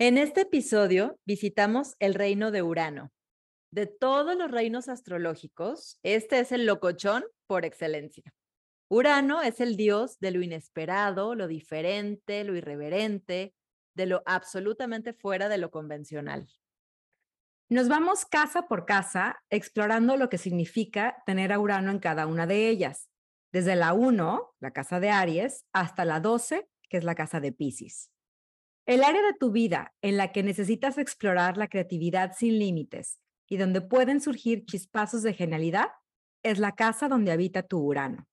En este episodio visitamos el reino de Urano. De todos los reinos astrológicos, este es el locochón por excelencia. Urano es el dios de lo inesperado, lo diferente, lo irreverente, de lo absolutamente fuera de lo convencional. Nos vamos casa por casa explorando lo que significa tener a Urano en cada una de ellas, desde la 1, la casa de Aries, hasta la 12, que es la casa de Pisces. El área de tu vida en la que necesitas explorar la creatividad sin límites y donde pueden surgir chispazos de genialidad es la casa donde habita tu Urano.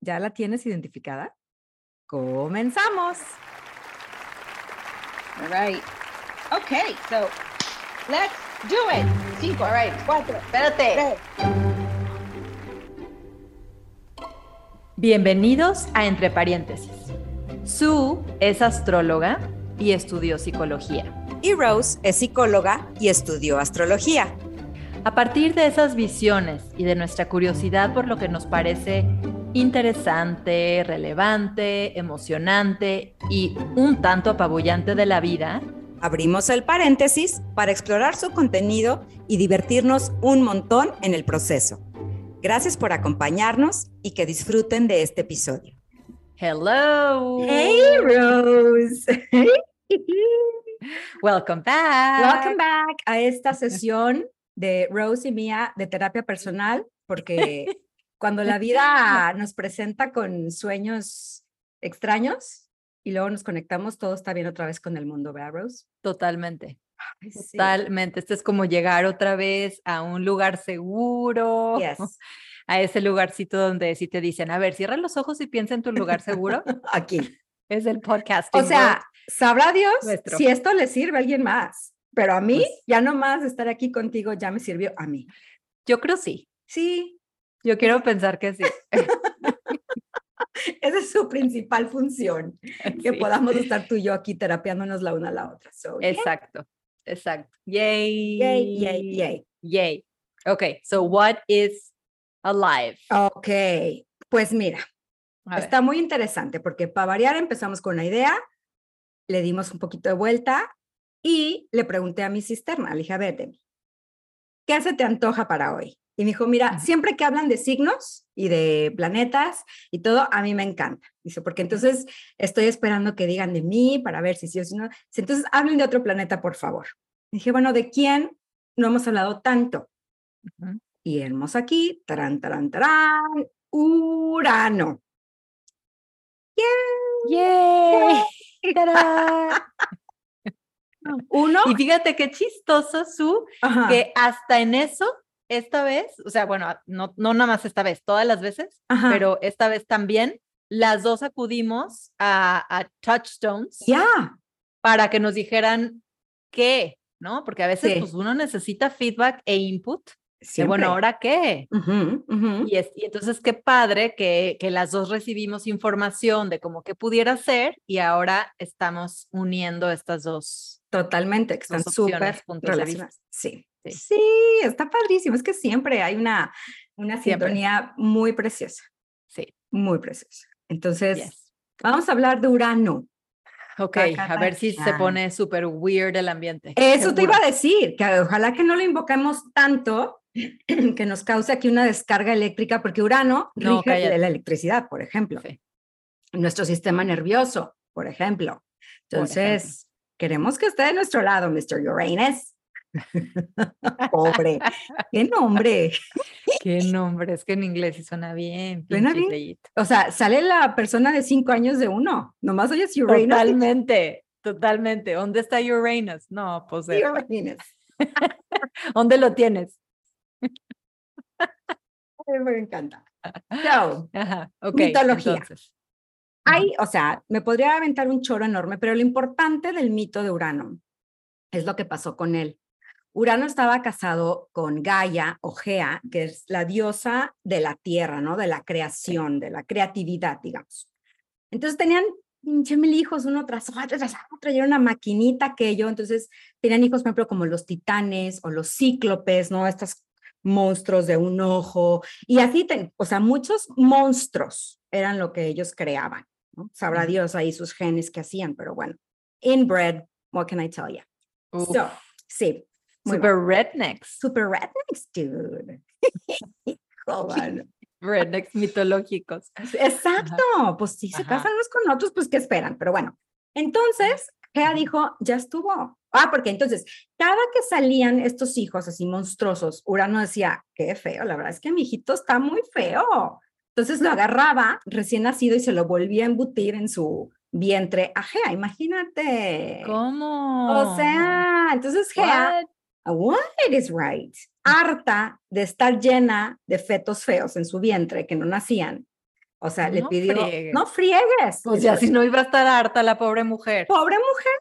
¿Ya la tienes identificada? Comenzamos. All right. Okay, so let's do it. Cinco, all right, cuatro, espérate. Bienvenidos a Entre Paréntesis. Sue es astróloga y estudió psicología. Y Rose es psicóloga y estudió astrología. A partir de esas visiones y de nuestra curiosidad por lo que nos parece interesante, relevante, emocionante y un tanto apabullante de la vida, abrimos el paréntesis para explorar su contenido y divertirnos un montón en el proceso. Gracias por acompañarnos y que disfruten de este episodio. Hello. Hey, Rose. Welcome back. Welcome back a esta sesión de Rose y mía de terapia personal, porque cuando la vida nos presenta con sueños extraños y luego nos conectamos, todo está bien otra vez con el mundo, ¿verdad, Rose? Totalmente. Totalmente. Este es como llegar otra vez a un lugar seguro. A ese lugarcito donde si te dicen, a ver, cierra los ojos y piensa en tu lugar seguro. Aquí. Es el podcast. O sea, sabrá Dios si esto le sirve a alguien más. Pero a mí, pues ya no más estar aquí contigo ya me sirvió a mí. Yo creo sí. Sí. Yo quiero pensar que sí. Esa es su principal función, que podamos estar tú y yo aquí terapiándonos la una a la otra. exacto, exacto. Yay. Yay, yay, yay. Yay. Okay, so what is alive? Ok, pues mira, está muy interesante porque para variar empezamos con una idea, le dimos un poquito de vuelta y le pregunté a mi cisterna, le dije, a ver, ¿qué se te antoja para hoy? Y me dijo, mira, siempre que hablan de signos y de planetas y todo, a mí me encanta. Dice, porque entonces estoy esperando que digan de mí para ver si sí o si no. Entonces, hablen de otro planeta, por favor. dije, bueno, ¿de quién no hemos hablado tanto? Y hemos aquí, tarán, tarán, tarán, Urano. ¡Yay! Uno. Y fíjate qué chistoso, Su, que hasta en eso, esta vez, o sea, bueno, no, no nada más esta vez, todas las veces, pero esta vez también, las dos acudimos a, Touchstones. Ya. Para que nos dijeran qué, ¿no? Porque a veces pues uno necesita feedback e input bueno, ¿ahora qué? Y, es, y, entonces qué padre que, que, las dos recibimos información de cómo que pudiera ser y ahora estamos uniendo estas dos. Totalmente, que están súper relacionadas. Sí. sí. sí, está padrísimo. Es que siempre hay una, una sintonía muy preciosa. Sí. Muy preciosa. Entonces, vamos a hablar de Urano. Ok, a ver si se pone súper weird el ambiente. Eso te iba a decir, que ojalá que no lo invoquemos tanto que nos cause aquí una descarga eléctrica, porque Urano no, rige la electricidad, por ejemplo. Nuestro sistema nervioso, por ejemplo. Entonces, queremos que esté de nuestro lado, Mr. Uranus. Pobre. ¿Qué nombre? Qué nombre, es que en inglés suena bien. Suena bien. O sea, sale la persona de cinco años de uno. Nomás oyes Uranus. Totalmente, totalmente. ¿Dónde está Uranus? No, pues. Uranus. ¿Dónde lo tienes? Me encanta. So, mitología. Hay, o sea, me podría aventar un choro enorme, pero lo importante del mito de Urano es lo que pasó con él. Urano estaba casado con Gaia o Gea, que es la diosa de la tierra, ¿no? De la creación, de la creatividad, digamos. Entonces tenían pinche mil hijos, uno tras otro, tras otro, y era una maquinita aquello. Entonces tenían hijos, por ejemplo, como los titanes o los cíclopes, ¿no? Estas monstruos de un ojo, y así, o sea, muchos monstruos eran lo que ellos creaban, ¿no? Sabrá Dios ahí sus genes que hacían, pero bueno, inbred What can I tell you? So, sí. Super rednecks. Super rednecks, dude. rednecks mitológicos. Exacto, pues si se casan unos con otros, pues ¿qué esperan? Pero bueno, entonces Gea dijo, ya estuvo. Ah, porque entonces, cada que salían estos hijos así monstruosos, Urano decía, qué feo, la verdad es que mi hijito está muy feo. Entonces lo agarraba recién nacido y se lo volvía a embutir en su vientre a Gea, imagínate. ¿Cómo? O sea, entonces Gea, what is right? Harta de estar llena de fetos feos en su vientre que no nacían. O sea, le pidió, no friegues. O sea, si no iba a estar harta la pobre mujer. Pobre mujer.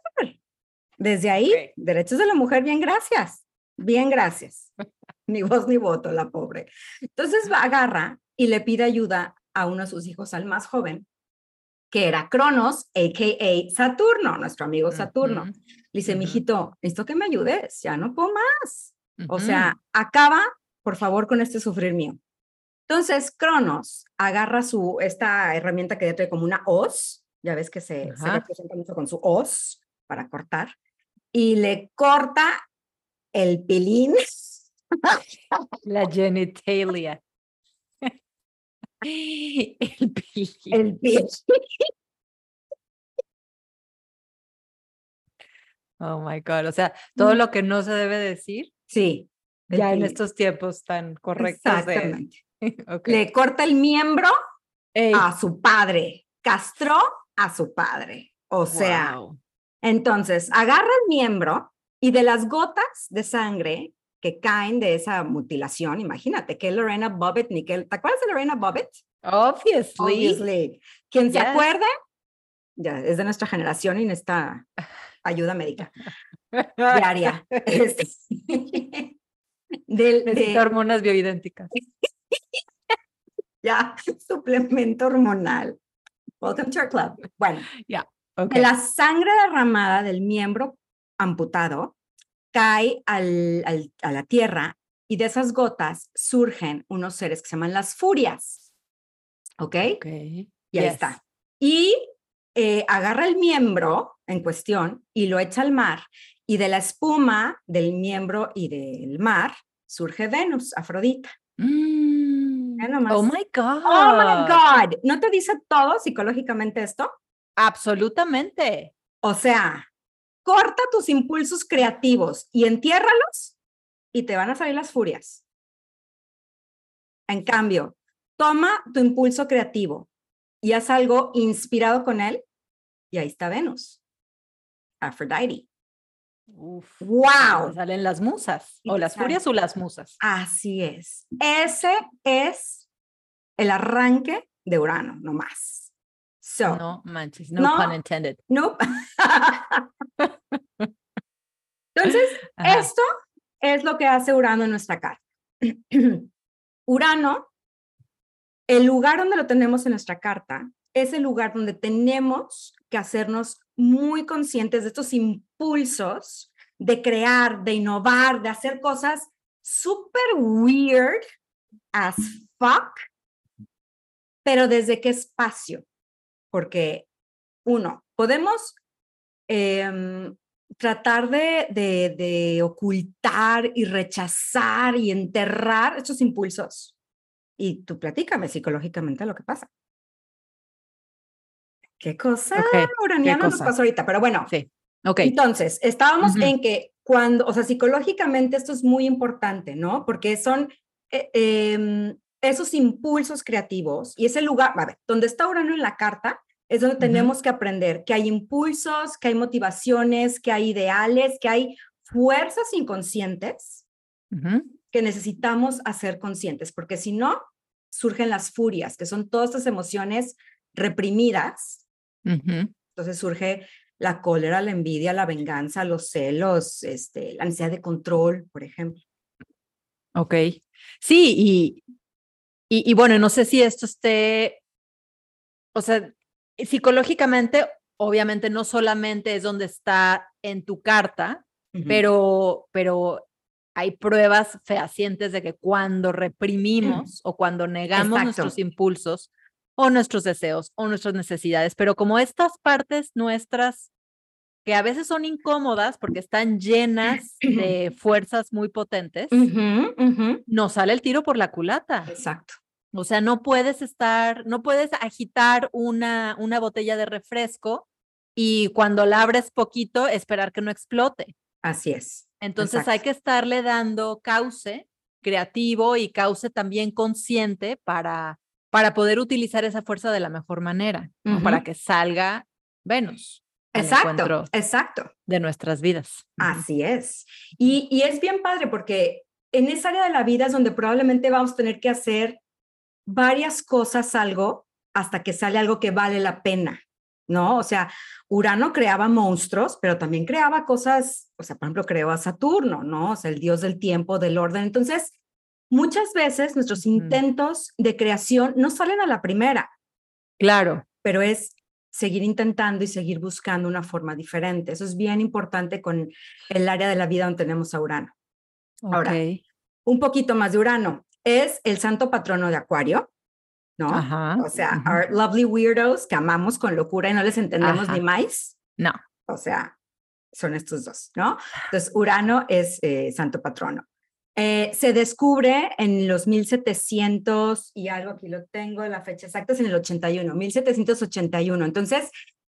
Desde ahí, derechos de la mujer, bien gracias. Bien gracias. ni voz ni voto, la pobre. Entonces va, agarra y le pide ayuda a uno de sus hijos, al más joven, que era Cronos, a.k.a. Saturno, nuestro amigo Saturno. Le dice, mijito, necesito que me ayudes, ya no puedo más. O sea, acaba, por favor, con este sufrir mío. Entonces, Cronos agarra su, esta herramienta que ya trae como una hoz, ya ves que se, se representa mucho con su hoz para cortar, y le corta el pilín. La genitalia. El pilín. El pilín. Oh my God. O sea, todo mm. lo que no se debe decir. Sí. Ya en estos tiempos tan correctos. Exactamente. Le corta el miembro a su padre. Castró a su padre. O sea, entonces agarra el miembro y de las gotas de sangre que caen de esa mutilación, imagínate que Lorena Bobbitt, Nickel, ¿te acuerdas de Lorena Bobbitt? Obviously. Obviously. Quien se acuerde, ya es de nuestra generación y necesita ayuda médica diaria. Este, de hormonas bioidénticas. ya, suplemento hormonal. Welcome to our club. Bueno, ya. La sangre derramada del miembro amputado cae al, a la tierra y de esas gotas surgen unos seres que se llaman las furias. ¿Ok? Ok. Y ahí está. Y eh, agarra el miembro en cuestión y lo echa al mar. Y de la espuma del miembro y del mar surge Venus, Afrodita. Mm. Oh my God. Oh my God. ¿No te dice todo psicológicamente esto? Absolutamente. O sea, corta tus impulsos creativos y entiérralos y te van a salir las furias. En cambio, toma tu impulso creativo y haz algo inspirado con él y ahí está Venus. Aphrodite. ¡Wow! Salen las musas, o las furias o las musas. Así es. Ese es el arranque de Urano, no más. So, no manches, no, pun intended. No. Entonces, esto es lo que hace Urano en nuestra carta. Urano, el lugar donde lo tenemos en nuestra carta, es el lugar donde tenemos que hacernos muy conscientes de estos impulsos de crear, de innovar, de hacer cosas súper weird as fuck, pero desde qué espacio. Porque, uno, podemos em, tratar de, de, ocultar y rechazar y enterrar estos impulsos. Y tú platícame psicológicamente lo que pasa. ¿Qué cosa okay. nos pasó ahorita? Pero bueno, sí. okay. entonces, estábamos en que cuando, o sea, psicológicamente esto es muy importante, ¿no? Porque son eh, em, esos impulsos creativos y ese lugar, a ver, donde está Urano en la carta, es donde tenemos que aprender que hay impulsos, que hay motivaciones, que hay ideales, que hay fuerzas inconscientes que necesitamos hacer conscientes, porque si no, surgen las furias, que son todas estas emociones reprimidas entonces surge la cólera, la envidia, la venganza, los celos, este, la necesidad de control, por ejemplo. Ok. Sí, y, y, bueno, no sé si esto esté, o sea, psicológicamente, obviamente no solamente es donde está en tu carta, pero, pero hay pruebas fehacientes de que cuando reprimimos o cuando negamos nuestros impulsos, o nuestros deseos o nuestras necesidades, pero como estas partes nuestras que a veces son incómodas porque están llenas de fuerzas muy potentes, no sale el tiro por la culata. Exacto. O sea, no puedes estar, no puedes agitar una, una botella de refresco y cuando la abres poquito esperar que no explote. Así es. Entonces hay que estarle dando cauce creativo y cauce también consciente para, para poder utilizar esa fuerza de la mejor manera, para que salga Venus. Exacto, exacto. De nuestras vidas. Así es. Y, y es bien padre porque en esa área de la vida es donde probablemente vamos a tener que hacer varias cosas algo hasta que sale algo que vale la pena, ¿no? O sea, Urano creaba monstruos, pero también creaba cosas, o sea, por ejemplo, creó a Saturno, ¿no? O sea, el dios del tiempo, del orden. Entonces, muchas veces nuestros intentos de creación no salen a la primera. Claro. Pero es seguir intentando y seguir buscando una forma diferente. Eso es bien importante con el área de la vida donde tenemos a Urano. Ahora, un poquito más de Urano es el santo patrono de Acuario, ¿no? o sea, our lovely weirdos que amamos con locura y no les entendemos ni más. No. O sea, son estos dos, ¿no? Entonces, Urano es eh, santo patrono. Eh, se descubre en los 1700 y algo, aquí lo tengo, la fecha exacta es en el 81, 1781. Entonces,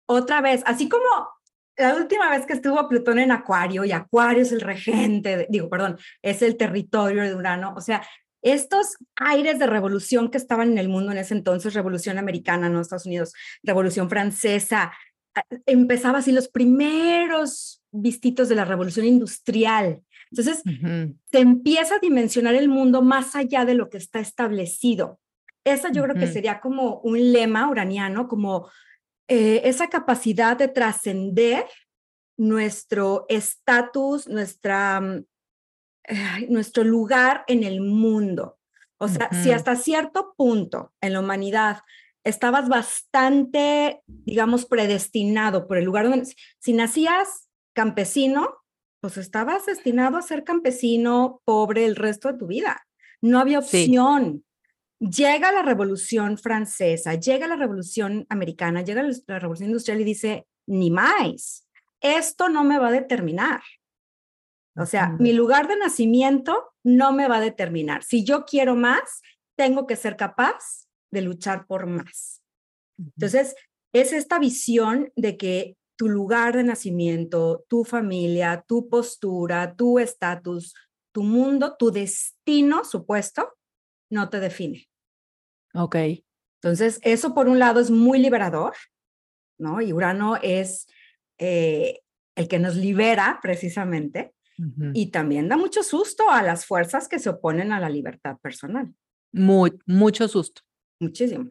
otra vez, así como la última vez que estuvo Plutón en Acuario y Acuario es el regente, digo, perdón, es el territorio de Urano, o sea, estos aires de revolución que estaban en el mundo en ese entonces, revolución americana, no Estados Unidos, revolución francesa, empezaba así los primeros vistitos de la revolución industrial. Entonces, se empieza a dimensionar el mundo más allá de lo que está establecido. Esa yo creo que sería como un lema uraniano, como eh, esa capacidad de trascender nuestro estatus, nuestra nuestro lugar en el mundo. O sea, si hasta cierto punto en la humanidad estabas bastante, digamos, predestinado por el lugar donde, si nacías campesino, pues estabas destinado a ser campesino pobre el resto de tu vida. No había opción. Llega la revolución francesa, llega la revolución americana, llega la revolución industrial y dice, ni más, esto no me va a determinar. O sea, mi lugar de nacimiento no me va a determinar. Si yo quiero más, tengo que ser capaz de luchar por más. Entonces, es esta visión de que tu lugar de nacimiento, tu familia, tu postura, tu estatus, tu mundo, tu destino supuesto, no te define. Ok. Entonces, eso por un lado es muy liberador, ¿no? Y Urano es eh, el que nos libera precisamente. Y también da mucho susto a las fuerzas que se oponen a la libertad personal. Muy, mucho susto. Muchísimo.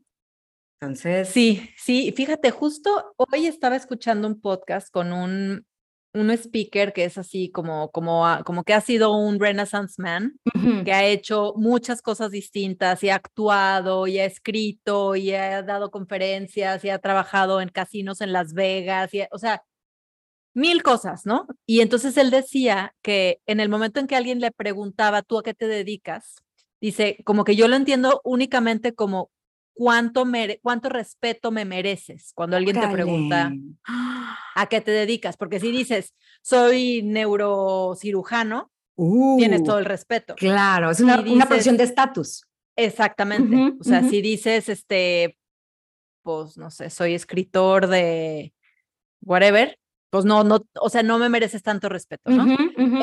Entonces. Sí, sí, fíjate, justo hoy estaba escuchando un podcast con un, un speaker que es así como, como, como que ha sido un Renaissance man, que ha hecho muchas cosas distintas y ha actuado y ha escrito y ha dado conferencias y ha trabajado en casinos en Las Vegas, y, o sea, mil cosas, ¿no? Y entonces él decía que en el momento en que alguien le preguntaba, ¿tú a qué te dedicas? Dice, como que yo lo entiendo únicamente como cuánto, cuánto respeto me mereces cuando alguien te pregunta a qué te dedicas, porque si dices, soy neurocirujano, tienes uh, todo el respeto. Claro, es una, una posición de estatus. Exactamente. o sea, si dices, este, pues, no sé, soy escritor de whatever, pues no, no, o sea, no me mereces tanto respeto, ¿no?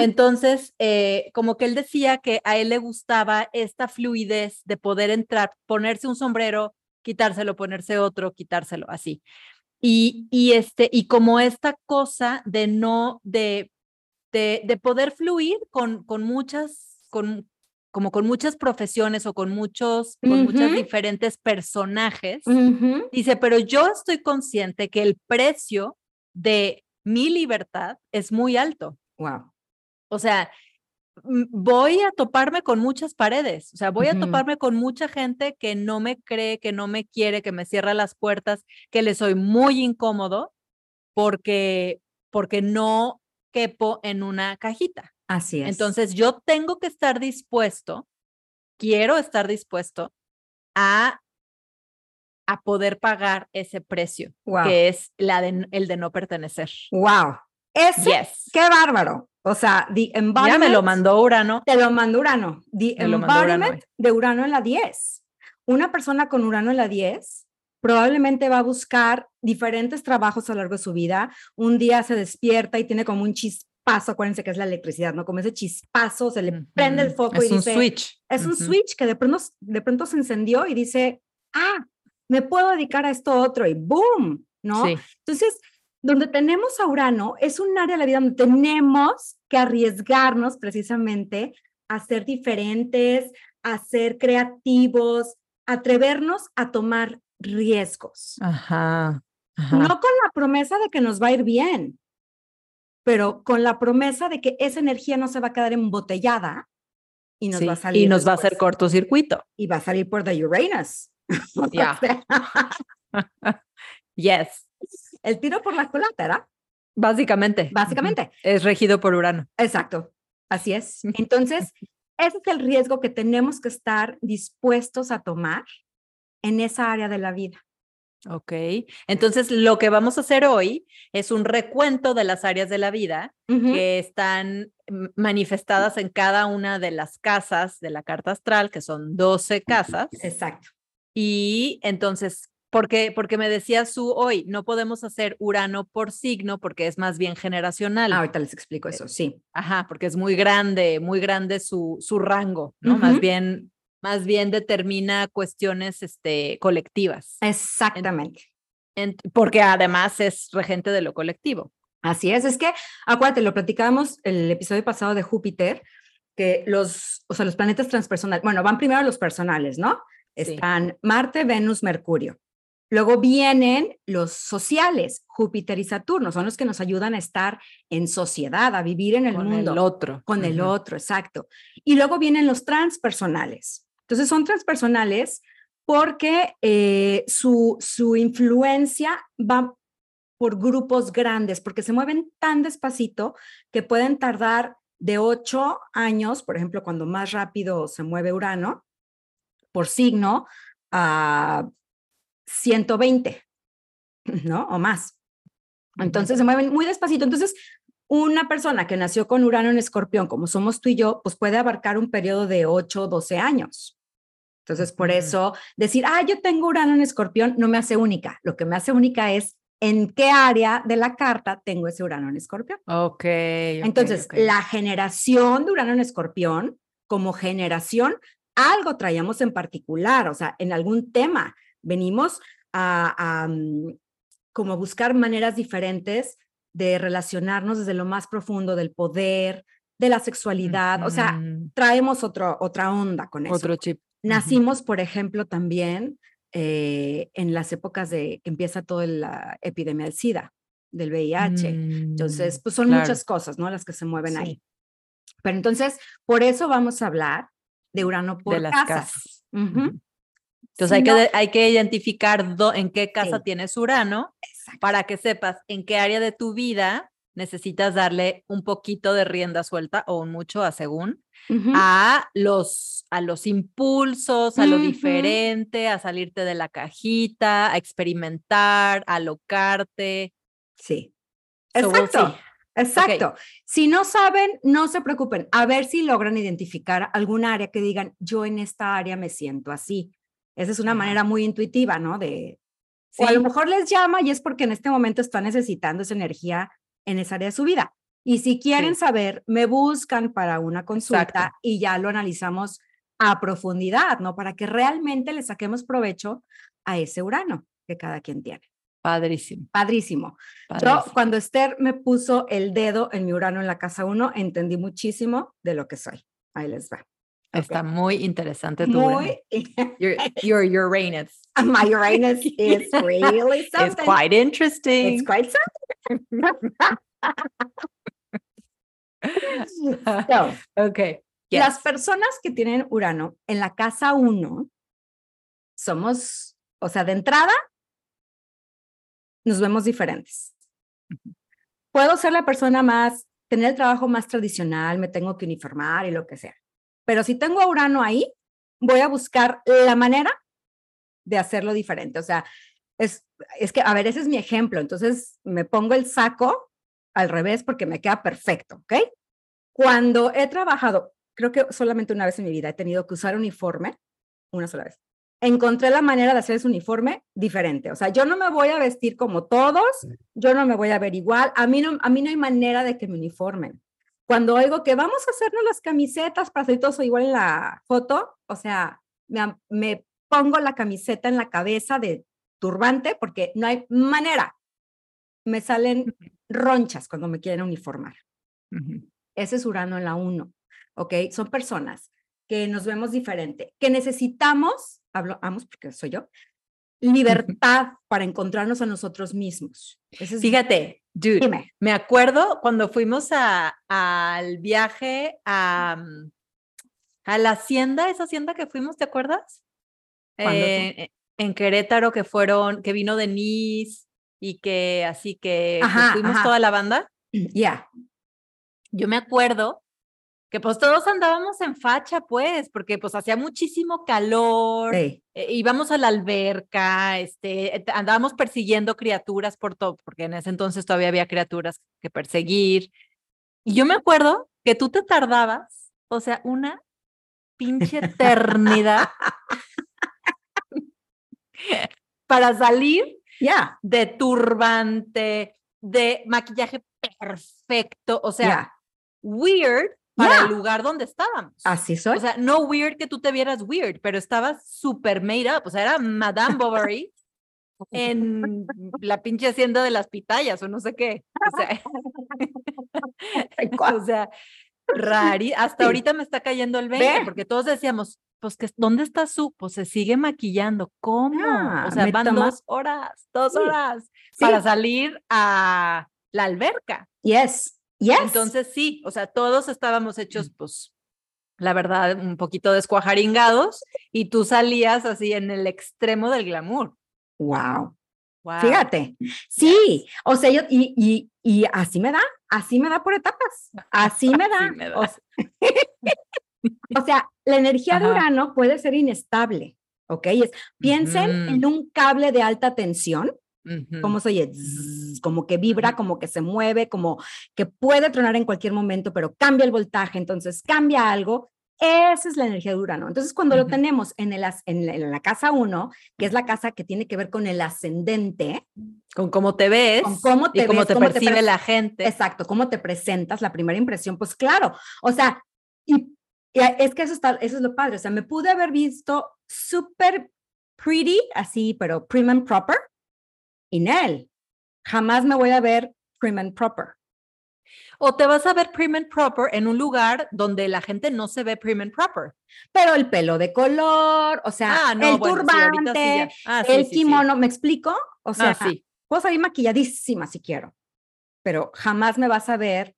Entonces, eh, como que él decía que a él le gustaba esta fluidez de poder entrar, ponerse un sombrero, quitárselo, ponerse otro, quitárselo, así. Y, y, este, y como esta cosa de no, de, de, de poder fluir con, con muchas, con, como con muchas profesiones o con muchos, con muchos diferentes personajes, dice, pero yo estoy consciente que el precio de mi libertad es muy alto. Wow. O sea, voy a toparme con muchas paredes, o sea, voy a toparme con mucha gente que no me cree, que no me quiere, que me cierra las puertas, que le soy muy incómodo porque porque no quepo en una cajita. Así es. Entonces, yo tengo que estar dispuesto, quiero estar dispuesto a a poder pagar ese precio, que es la de, el de no pertenecer. Wow. Ese, qué bárbaro. O sea, the embodiment. Ya me lo mandó Urano. Te lo mandó Urano. The embodiment de Urano en la 10. Una persona con Urano en la 10 probablemente va a buscar diferentes trabajos a lo largo de su vida. Un día se despierta y tiene como un chispazo, acuérdense que es la electricidad, ¿no? Como ese chispazo, se le prende el foco es y dice... Es un switch. Es un switch que de pronto, de pronto se encendió y dice, ah, me puedo dedicar a esto otro y boom, ¿no? Entonces, donde tenemos a Urano es un área de la vida donde tenemos que arriesgarnos precisamente a ser diferentes, a ser creativos, atrevernos a tomar riesgos. Ajá, No con la promesa de que nos va a ir bien, pero con la promesa de que esa energía no se va a quedar embotellada y nos va a salir. Y nos va a hacer cortocircuito. Y va a salir por the Uranus. Ya. yes. El tiro por la culata, ¿verdad? Básicamente. Básicamente. Es regido por Urano. Exacto. Así es. Entonces, ese es el riesgo que tenemos que estar dispuestos a tomar en esa área de la vida. Ok, entonces lo que vamos a hacer hoy es un recuento de las áreas de la vida que están manifestadas en cada una de las casas de la carta astral, que son 12 casas. Exacto. Y entonces, porque, porque me decía su hoy, no podemos hacer Urano por signo porque es más bien generacional. Ah, ahorita les explico eso, sí. Ajá, porque es muy grande, muy grande su, su rango, ¿no? Más bien más bien determina cuestiones este, colectivas. Exactamente. porque además es regente de lo colectivo. Así es, es que, acuérdate, lo platicábamos el episodio pasado de Júpiter, que los, o sea, los planetas transpersonales, bueno, van primero los personales, ¿no? Están Marte, Venus, Mercurio. Luego vienen los sociales, Júpiter y Saturno, son los que nos ayudan a estar en sociedad, a vivir en el mundo. Con el otro. Con el otro, exacto. Y luego vienen los transpersonales, entonces son transpersonales porque eh, su, su influencia va por grupos grandes, porque se mueven tan despacito que pueden tardar de ocho años, por ejemplo, cuando más rápido se mueve Urano, por signo, a 120, ¿no? O más. Entonces se mueven muy despacito. Entonces, una persona que nació con Urano en escorpión, como somos tú y yo, pues puede abarcar un periodo de 8 o 12 años. Entonces, por eso decir, ah, yo tengo Urano en escorpión, no me hace única. Lo que me hace única es en qué área de la carta tengo ese Urano en escorpión. Ok. okay Entonces, la generación de Urano en escorpión, como generación, algo traíamos en particular, o sea, en algún tema. Venimos a, mm, como buscar maneras diferentes de relacionarnos desde lo más profundo del poder, de la sexualidad, o sea, traemos otro, otra onda con eso. Otro chip. Nacimos, por ejemplo, también eh, en las épocas de que empieza toda la epidemia del SIDA, del VIH. entonces, mm, pues son muchas cosas, ¿no? Las que se mueven ahí. Pero entonces, por eso vamos a hablar de Urano por de las casas. Entonces hay, que, hay que identificar en qué casa tienes Urano para que sepas en qué área de tu vida necesitas darle un poquito de rienda suelta o un mucho a según a los a los impulsos, a lo diferente, a salirte de la cajita, a experimentar, a alocarte. Sí. Exacto. Exacto. Si no saben, no se preocupen. A ver si logran identificar algún área que digan, yo en esta área me siento así. Esa es una manera muy intuitiva, ¿no? De, O a lo mejor les llama y es porque en este momento está necesitando esa energía en esa área de su vida. Y si quieren saber, me buscan para una consulta y ya lo analizamos a profundidad, ¿no? Para que realmente le saquemos provecho a ese Urano que cada quien tiene. Padrísimo. Padrísimo. Yo, cuando Esther me puso el dedo en mi Urano en la casa 1, entendí muchísimo de lo que soy. Ahí les va. Está muy interesante tu muy, your, your Uranus. My Uranus is really something. It's quite interesting. It's quite something. so, okay. Las personas que tienen Urano en la casa 1 somos, o sea, de entrada, nos vemos diferentes. Puedo ser la persona más, tener el trabajo más tradicional, me tengo que uniformar y lo que sea. Pero si tengo a Urano ahí, voy a buscar la manera de hacerlo diferente. O sea, es, es que, a ver, ese es mi ejemplo. Entonces me pongo el saco al revés porque me queda perfecto, ¿ok? Cuando he trabajado, creo que solamente una vez en mi vida he tenido que usar uniforme, una sola vez. Encontré la manera de hacer ese uniforme diferente. O sea, yo no me voy a vestir como todos, yo no me voy a ver igual. A mí no, a mí no hay manera de que me uniformen. Cuando oigo que vamos a hacernos las camisetas para hacer todo igual en la foto, o sea, me, me pongo la camiseta en la cabeza de turbante porque no hay manera. Me salen ronchas cuando me quieren uniformar. Ese es Urano en la 1, ¿ok? Son personas que nos vemos diferente, que necesitamos, hablamos porque soy yo, libertad para encontrarnos a nosotros mismos. Fíjate, dude, me acuerdo cuando fuimos a, al viaje a, mm, a la hacienda, esa hacienda que fuimos, ¿te acuerdas? Eh, en Querétaro que fueron, que vino Denise y que así que pues, fuimos toda la banda. Ya. Yo me acuerdo que pues todos andábamos en facha, pues, porque pues hacía muchísimo calor, eh, íbamos a la alberca, este, eh, andábamos persiguiendo criaturas por todo, porque en ese entonces todavía había criaturas que perseguir. Y yo me acuerdo que tú te tardabas, o sea, una pinche eternidad para salir ya. de turbante, de maquillaje perfecto, o sea, weird para el lugar donde estábamos. Así soy. O sea, no weird que tú te vieras weird, pero estabas super made up, o sea, era Madame Bovary en la pinche hacienda de las pitayas o no sé qué. O sea, o sea rari, hasta ahorita me está cayendo el 20, porque todos decíamos, pues, que, ¿dónde está su? Pues se sigue maquillando. ¿Cómo? o ah, sea, van dos horas, dos horas para salir a la alberca. Yes, yes. Entonces, sí, o sea, todos estábamos hechos, mm. pues, la verdad, un poquito descuajaringados y tú salías así en el extremo del glamour. Wow. Fíjate, sí, o sea, yo, y, y, y, así me da, así me da por etapas, así me da. O, sea, la energía de Urano puede ser inestable, ¿ok? Es, piensen en un cable de alta tensión, como se oye, como que vibra, como que se mueve, como que puede tronar en cualquier momento, pero cambia el voltaje, entonces cambia algo esa es la energía de Urano. Entonces, cuando lo tenemos en, el, en, la, casa 1, que es la casa que tiene que ver con el ascendente, con cómo te ves, con cómo te, y cómo te percibe la gente. Exacto, cómo te presentas, la primera impresión, pues claro, o sea, y, es que eso, está, eso es lo padre, o sea, me pude haber visto súper pretty, así, pero prim and proper, y él, jamás me voy a ver prim and proper. O te vas a ver prim and proper en un lugar donde la gente no se ve prim and proper. Pero el pelo de color, o sea, ah, el turbante, ah, el kimono, ¿me explico? O ah, sea, puedo salir maquilladísima si quiero, pero jamás me vas a ver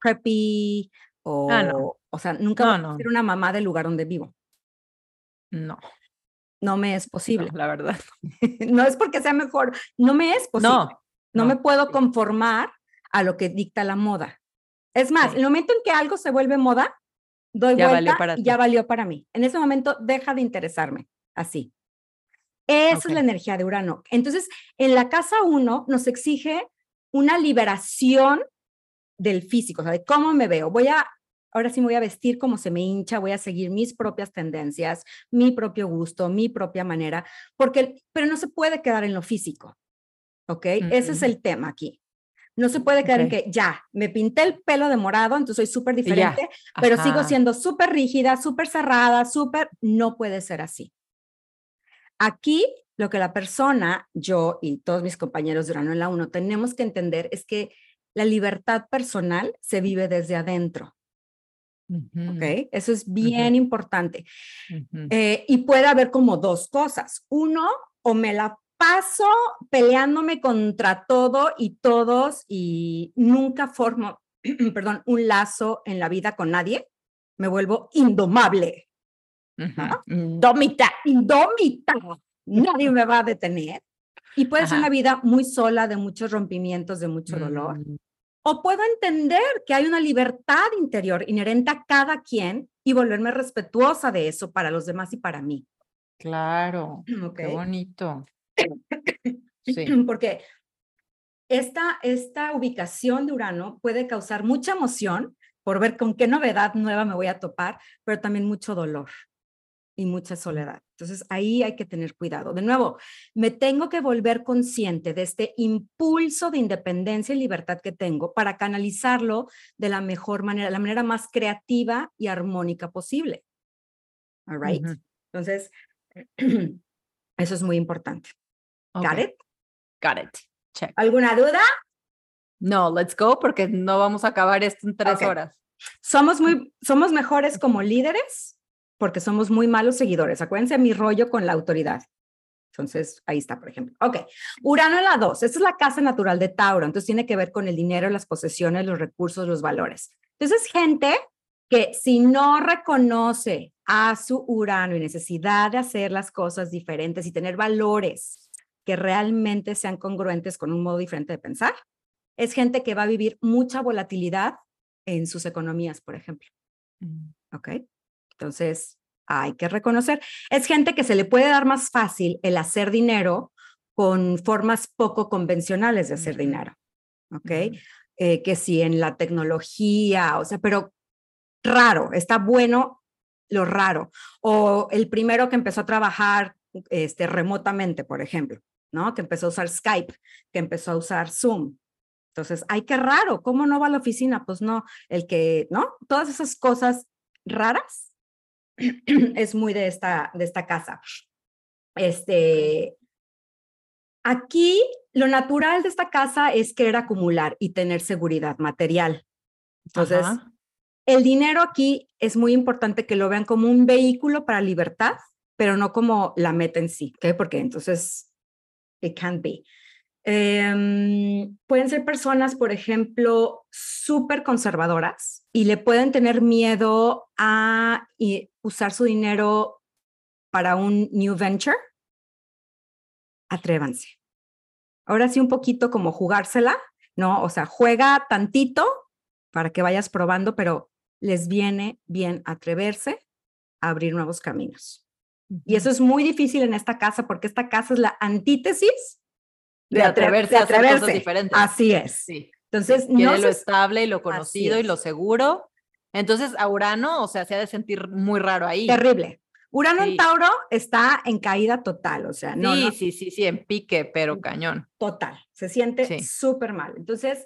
preppy o, no. o sea, nunca voy a ser una mamá del lugar donde vivo. No. No me es posible. la verdad. no es porque sea mejor, no me es posible. No, no me puedo conformar a lo que dicta la moda. Es más, el momento en que algo se vuelve moda, doy vuelta y ya valió para mí. En ese momento deja de interesarme, así. Esa es la energía de Urano. Entonces, en la casa 1 nos exige una liberación del físico, o sea, de cómo me veo. Voy a, ahora sí me voy a vestir como se me hincha, voy a seguir mis propias tendencias, mi propio gusto, mi propia manera, porque, pero no se puede quedar en lo físico, ¿ok? Ese es el tema aquí. No se puede quedar en que ya, me pinté el pelo de morado, entonces soy súper diferente, pero sigo siendo súper rígida, súper cerrada, súper... No puede ser así. Aquí lo que la persona, yo y todos mis compañeros de Urano en la 1 tenemos que entender es que la libertad personal se vive desde adentro. ¿Ok? Eso es bien importante. Eh, y puede haber como dos cosas. Uno, o me la paso peleándome contra todo y todos y nunca formo, perdón, un lazo en la vida con nadie, me vuelvo indomable. Indómita. Indómita. Nadie me va a detener. Y puede ser una vida muy sola, de muchos rompimientos, de mucho dolor. O puedo entender que hay una libertad interior inherente a cada quien y volverme respetuosa de eso para los demás y para mí. Claro, qué bonito. Sí. Porque esta, esta ubicación de Urano puede causar mucha emoción por ver con qué novedad nueva me voy a topar, pero también mucho dolor y mucha soledad. Entonces ahí hay que tener cuidado. De nuevo, me tengo que volver consciente de este impulso de independencia y libertad que tengo para canalizarlo de la mejor manera, la manera más creativa y armónica posible. All right. Entonces, eso es muy importante. Got it? Got it. Check. ¿Alguna duda? No, let's go porque no vamos a acabar esto en tres horas. Somos muy, somos mejores como líderes porque somos muy malos seguidores. Acuérdense mi rollo con la autoridad. Entonces, ahí está, por ejemplo. Ok, Urano en la 2. Esta es la casa natural de Tauro. Entonces, tiene que ver con el dinero, las posesiones, los recursos, los valores. Entonces, gente que si no reconoce a su Urano y necesidad de hacer las cosas diferentes y tener valores que realmente sean congruentes con un modo diferente de pensar, es gente que va a vivir mucha volatilidad en sus economías, por ejemplo. Mm. ¿Ok? Entonces, hay que reconocer. Es gente que se le puede dar más fácil el hacer dinero con formas poco convencionales de hacer dinero. ¿Ok? Eh, que si en la tecnología, o sea, pero raro, está bueno lo raro. O el primero que empezó a trabajar este, remotamente, por ejemplo, ¿no? Que empezó a usar Skype, que empezó a usar Zoom. Entonces, ay, qué raro, ¿cómo no va a la oficina? Pues no, el que, ¿no? Todas esas cosas raras es muy de esta, de esta casa. Este, aquí lo natural de esta casa es querer acumular y tener seguridad material. Entonces, el dinero aquí es muy importante que lo vean como un vehículo para libertad, pero no como la meta en sí, ¿ok? Porque entonces, it can't be. Em, pueden ser personas, por ejemplo, súper conservadoras y le pueden tener miedo a usar su dinero para un new venture. Atrévanse. Ahora sí, un poquito como jugársela, ¿no? O sea, juega tantito para que vayas probando, pero les viene bien atreverse a abrir nuevos caminos. Y eso es muy difícil en esta casa porque esta casa es la antítesis de, atreverse, a hacer cosas diferentes. Así es. Sí. Entonces, no lo estable y lo conocido y lo seguro. Entonces, a Urano, o sea, se ha de sentir muy raro ahí. Terrible. Urano en Tauro está en caída total, o sea, no. Sí, sí, sí, sí, en pique, pero cañón. Total, se siente súper mal. Entonces,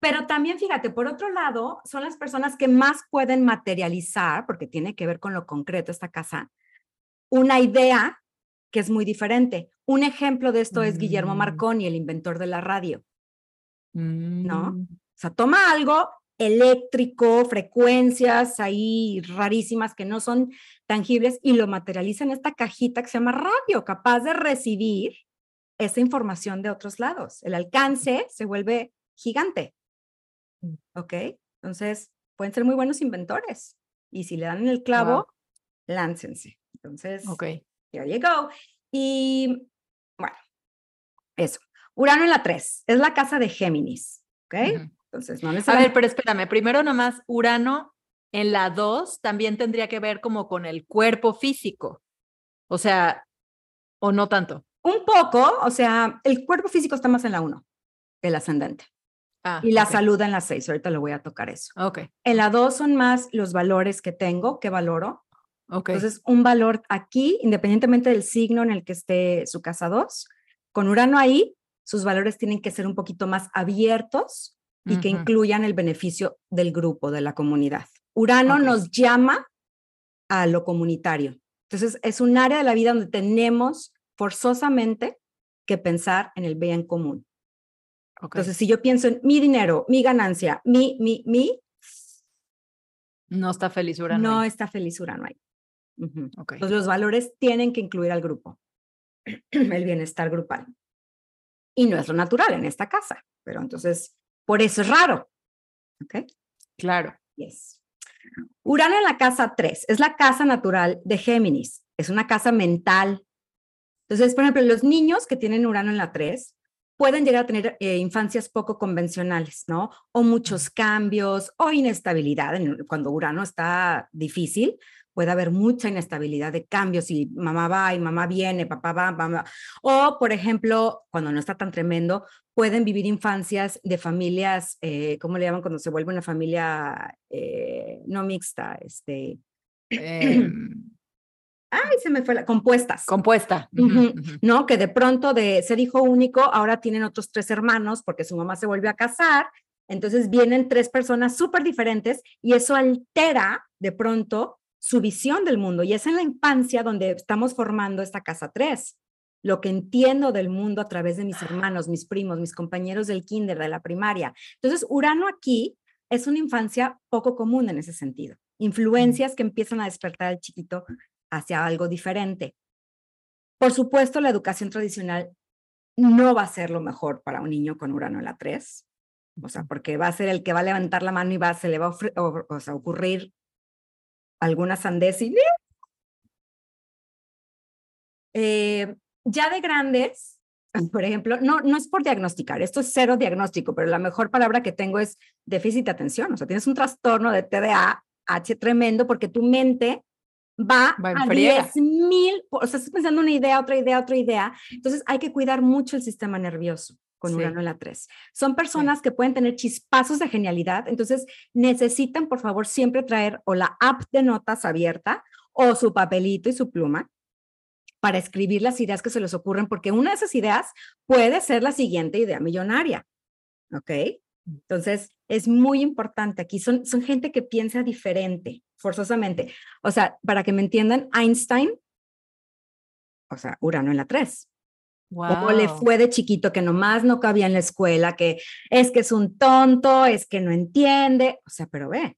pero también fíjate, por otro lado, son las personas que más pueden materializar, porque tiene que ver con lo concreto esta casa, una idea que es muy diferente. Un ejemplo de esto es Guillermo mm. Marconi, el inventor de la radio. ¿No? Mm. O sea, toma algo eléctrico, frecuencias ahí rarísimas que no son tangibles y lo materializa en esta cajita que se llama radio, capaz de recibir esa información de otros lados. El alcance se vuelve gigante. Mm. ¿Ok? Entonces, pueden ser muy buenos inventores. Y si le dan en el clavo, láncense. Entonces, okay. There you go. Y bueno, eso. Urano en la 3, es la casa de Géminis, ¿ok? Entonces, no necesariamente... A ver, pero espérame, primero nomás, Urano en la 2 también tendría que ver como con el cuerpo físico, o sea, o no tanto. Un poco, o sea, el cuerpo físico está más en la 1, el ascendente. Ah, y la salud en la 6, ahorita le voy a tocar eso. Ok. En la 2 son más los valores que tengo, que valoro, entonces, un valor aquí, independientemente del signo en el que esté su casa 2, con Urano ahí, sus valores tienen que ser un poquito más abiertos y que incluyan el beneficio del grupo, de la comunidad. Urano nos llama a lo comunitario. Entonces, es un área de la vida donde tenemos forzosamente que pensar en el bien común. Entonces, si yo pienso en mi dinero, mi ganancia, mi, mi, mi. No está feliz Urano. No está feliz Urano ahí. Entonces, los valores tienen que incluir al grupo, el bienestar grupal. Y no es lo natural en esta casa, pero entonces, por eso es raro. ¿Ok? Claro. Yes. Urano en la casa 3 es la casa natural de Géminis, es una casa mental. Entonces, por ejemplo, los niños que tienen Urano en la 3 pueden llegar a tener eh, infancias poco convencionales, ¿no? O muchos cambios o inestabilidad cuando Urano está difícil puede haber mucha inestabilidad de cambios y mamá va y mamá viene, papá va, mamá. O, por ejemplo, cuando no está tan tremendo, pueden vivir infancias de familias, eh, ¿cómo le llaman cuando se vuelve una familia eh, no mixta? Este. Em, ay, se me fue la compuestas. Compuesta. ¿No? Que de pronto de ser hijo único, ahora tienen otros tres hermanos porque su mamá se volvió a casar. Entonces vienen tres personas súper diferentes y eso altera de pronto su visión del mundo. Y es en la infancia donde estamos formando esta casa 3. Lo que entiendo del mundo a través de mis hermanos, mis primos, mis compañeros del kinder, de la primaria. Entonces, Urano aquí es una infancia poco común en ese sentido. Influencias que empiezan a despertar al chiquito hacia algo diferente. Por supuesto, la educación tradicional no va a ser lo mejor para un niño con Urano en la 3. O sea, porque va a ser el que va a levantar la mano y va, se le va a ocurrir alguna sandez y... Eh, ya de grandes, por ejemplo, no, no es por diagnosticar, esto es cero diagnóstico, pero la mejor palabra que tengo es déficit de atención. O sea, tienes un trastorno de TDA, H tremendo, porque tu mente va, a 10 mil, o sea, estás pensando una idea, otra idea, otra idea. Entonces hay que cuidar mucho el sistema nervioso con Urano en la 3. Son personas que pueden tener chispazos de genialidad, entonces necesitan, por favor, siempre traer o la app de notas abierta o su papelito y su pluma para escribir las ideas que se les ocurren, porque una de esas ideas puede ser la siguiente idea millonaria. ¿Ok? Entonces, es muy importante aquí. Son, son gente que piensa diferente, forzosamente. O sea, para que me entiendan, Einstein, o sea, Urano en la 3. O le fue de chiquito que nomás no cabía en la escuela, que es que es un tonto, es que no entiende, o sea, pero ve,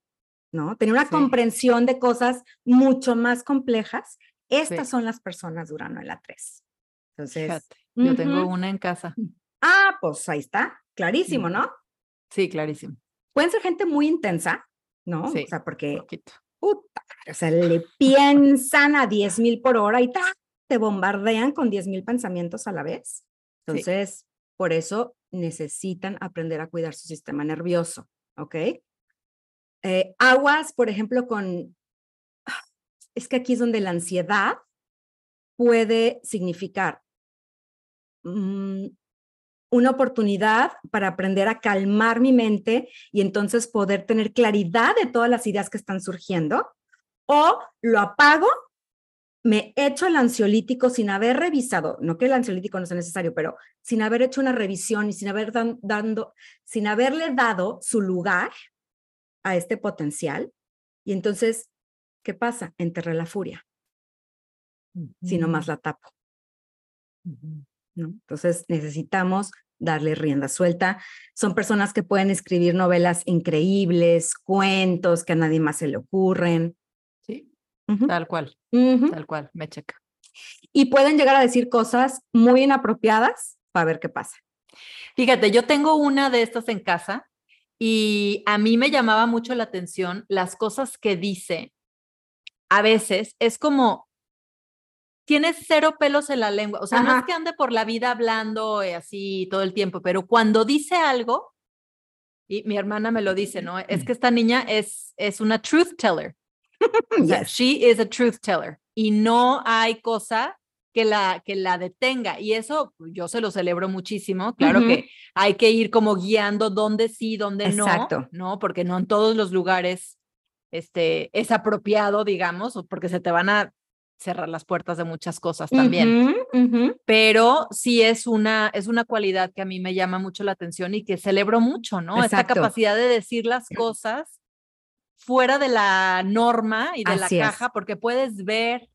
¿no? Tenía una comprensión de cosas mucho más complejas. Estas son las personas de Urano en la 3. Entonces, yo tengo una en casa. Ah, pues ahí está, clarísimo, ¿no? Sí, clarísimo. Pueden ser gente muy intensa, ¿no? o sea, porque, puta, o sea, le piensan a 10 mil por hora y ta, te bombardean con 10.000 pensamientos a la vez. Entonces, por eso necesitan aprender a cuidar su sistema nervioso, ¿ok? Eh, aguas, por ejemplo, con... Es que aquí es donde la ansiedad puede significar mm, una oportunidad para aprender a calmar mi mente y entonces poder tener claridad de todas las ideas que están surgiendo, o lo apago me echo el ansiolítico sin haber revisado, no que el ansiolítico no sea necesario, pero sin haber hecho una revisión y sin haber dando, sin haberle dado su lugar a este potencial. Y entonces, ¿qué pasa? Enterré la furia. Si no más la tapo. ¿No? Entonces necesitamos darle rienda suelta. Son personas que pueden escribir novelas increíbles, cuentos que a nadie más se le ocurren. Tal cual, tal cual, me checa. Y pueden llegar a decir cosas muy inapropiadas para ver qué pasa. Fíjate, yo tengo una de estas en casa y a mí me llamaba mucho la atención las cosas que dice. A veces es como, tienes cero pelos en la lengua, o sea, no es que ande por la vida hablando así todo el tiempo, pero cuando dice algo, y mi hermana me lo dice, ¿no? Es que esta niña es, es una truth teller. she is a truth teller y no hay cosa que la, que la detenga. Y eso yo se lo celebro muchísimo. Claro que hay que ir como guiando dónde sí, dónde no, ¿no? Porque no en todos los lugares este, es apropiado, digamos, porque se te van a cerrar las puertas de muchas cosas también. Pero sí es una, es una cualidad que a mí me llama mucho la atención y que celebro mucho, ¿no? Esta capacidad de decir las cosas fuera de la norma y de la caja porque puedes ver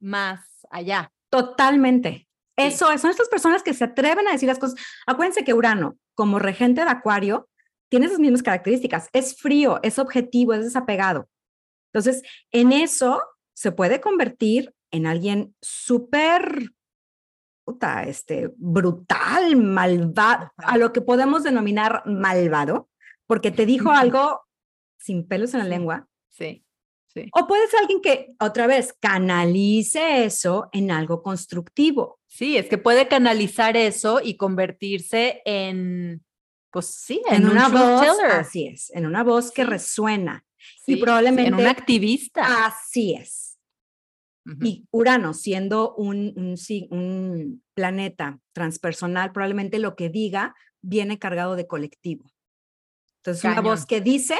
más allá. Totalmente. Eso, son estas personas que se atreven a decir las cosas. Acuérdense que Urano, como regente de Acuario, tiene esas mismas características. Es frío, es objetivo, es desapegado. Entonces, en eso se puede convertir en alguien súper este, brutal, malvado, a lo que podemos denominar malvado, porque te dijo algo sin pelos en la lengua. Sí, sí. O puede ser alguien que, otra vez, canalice eso en algo constructivo. Sí, es que puede canalizar eso y convertirse en, pues sí, en, una voz. Así es, en una voz que resuena. y probablemente. En un activista. Así es. Y Urano, siendo un, un, un, planeta transpersonal, probablemente lo que diga viene cargado de colectivo. Entonces, una voz que dice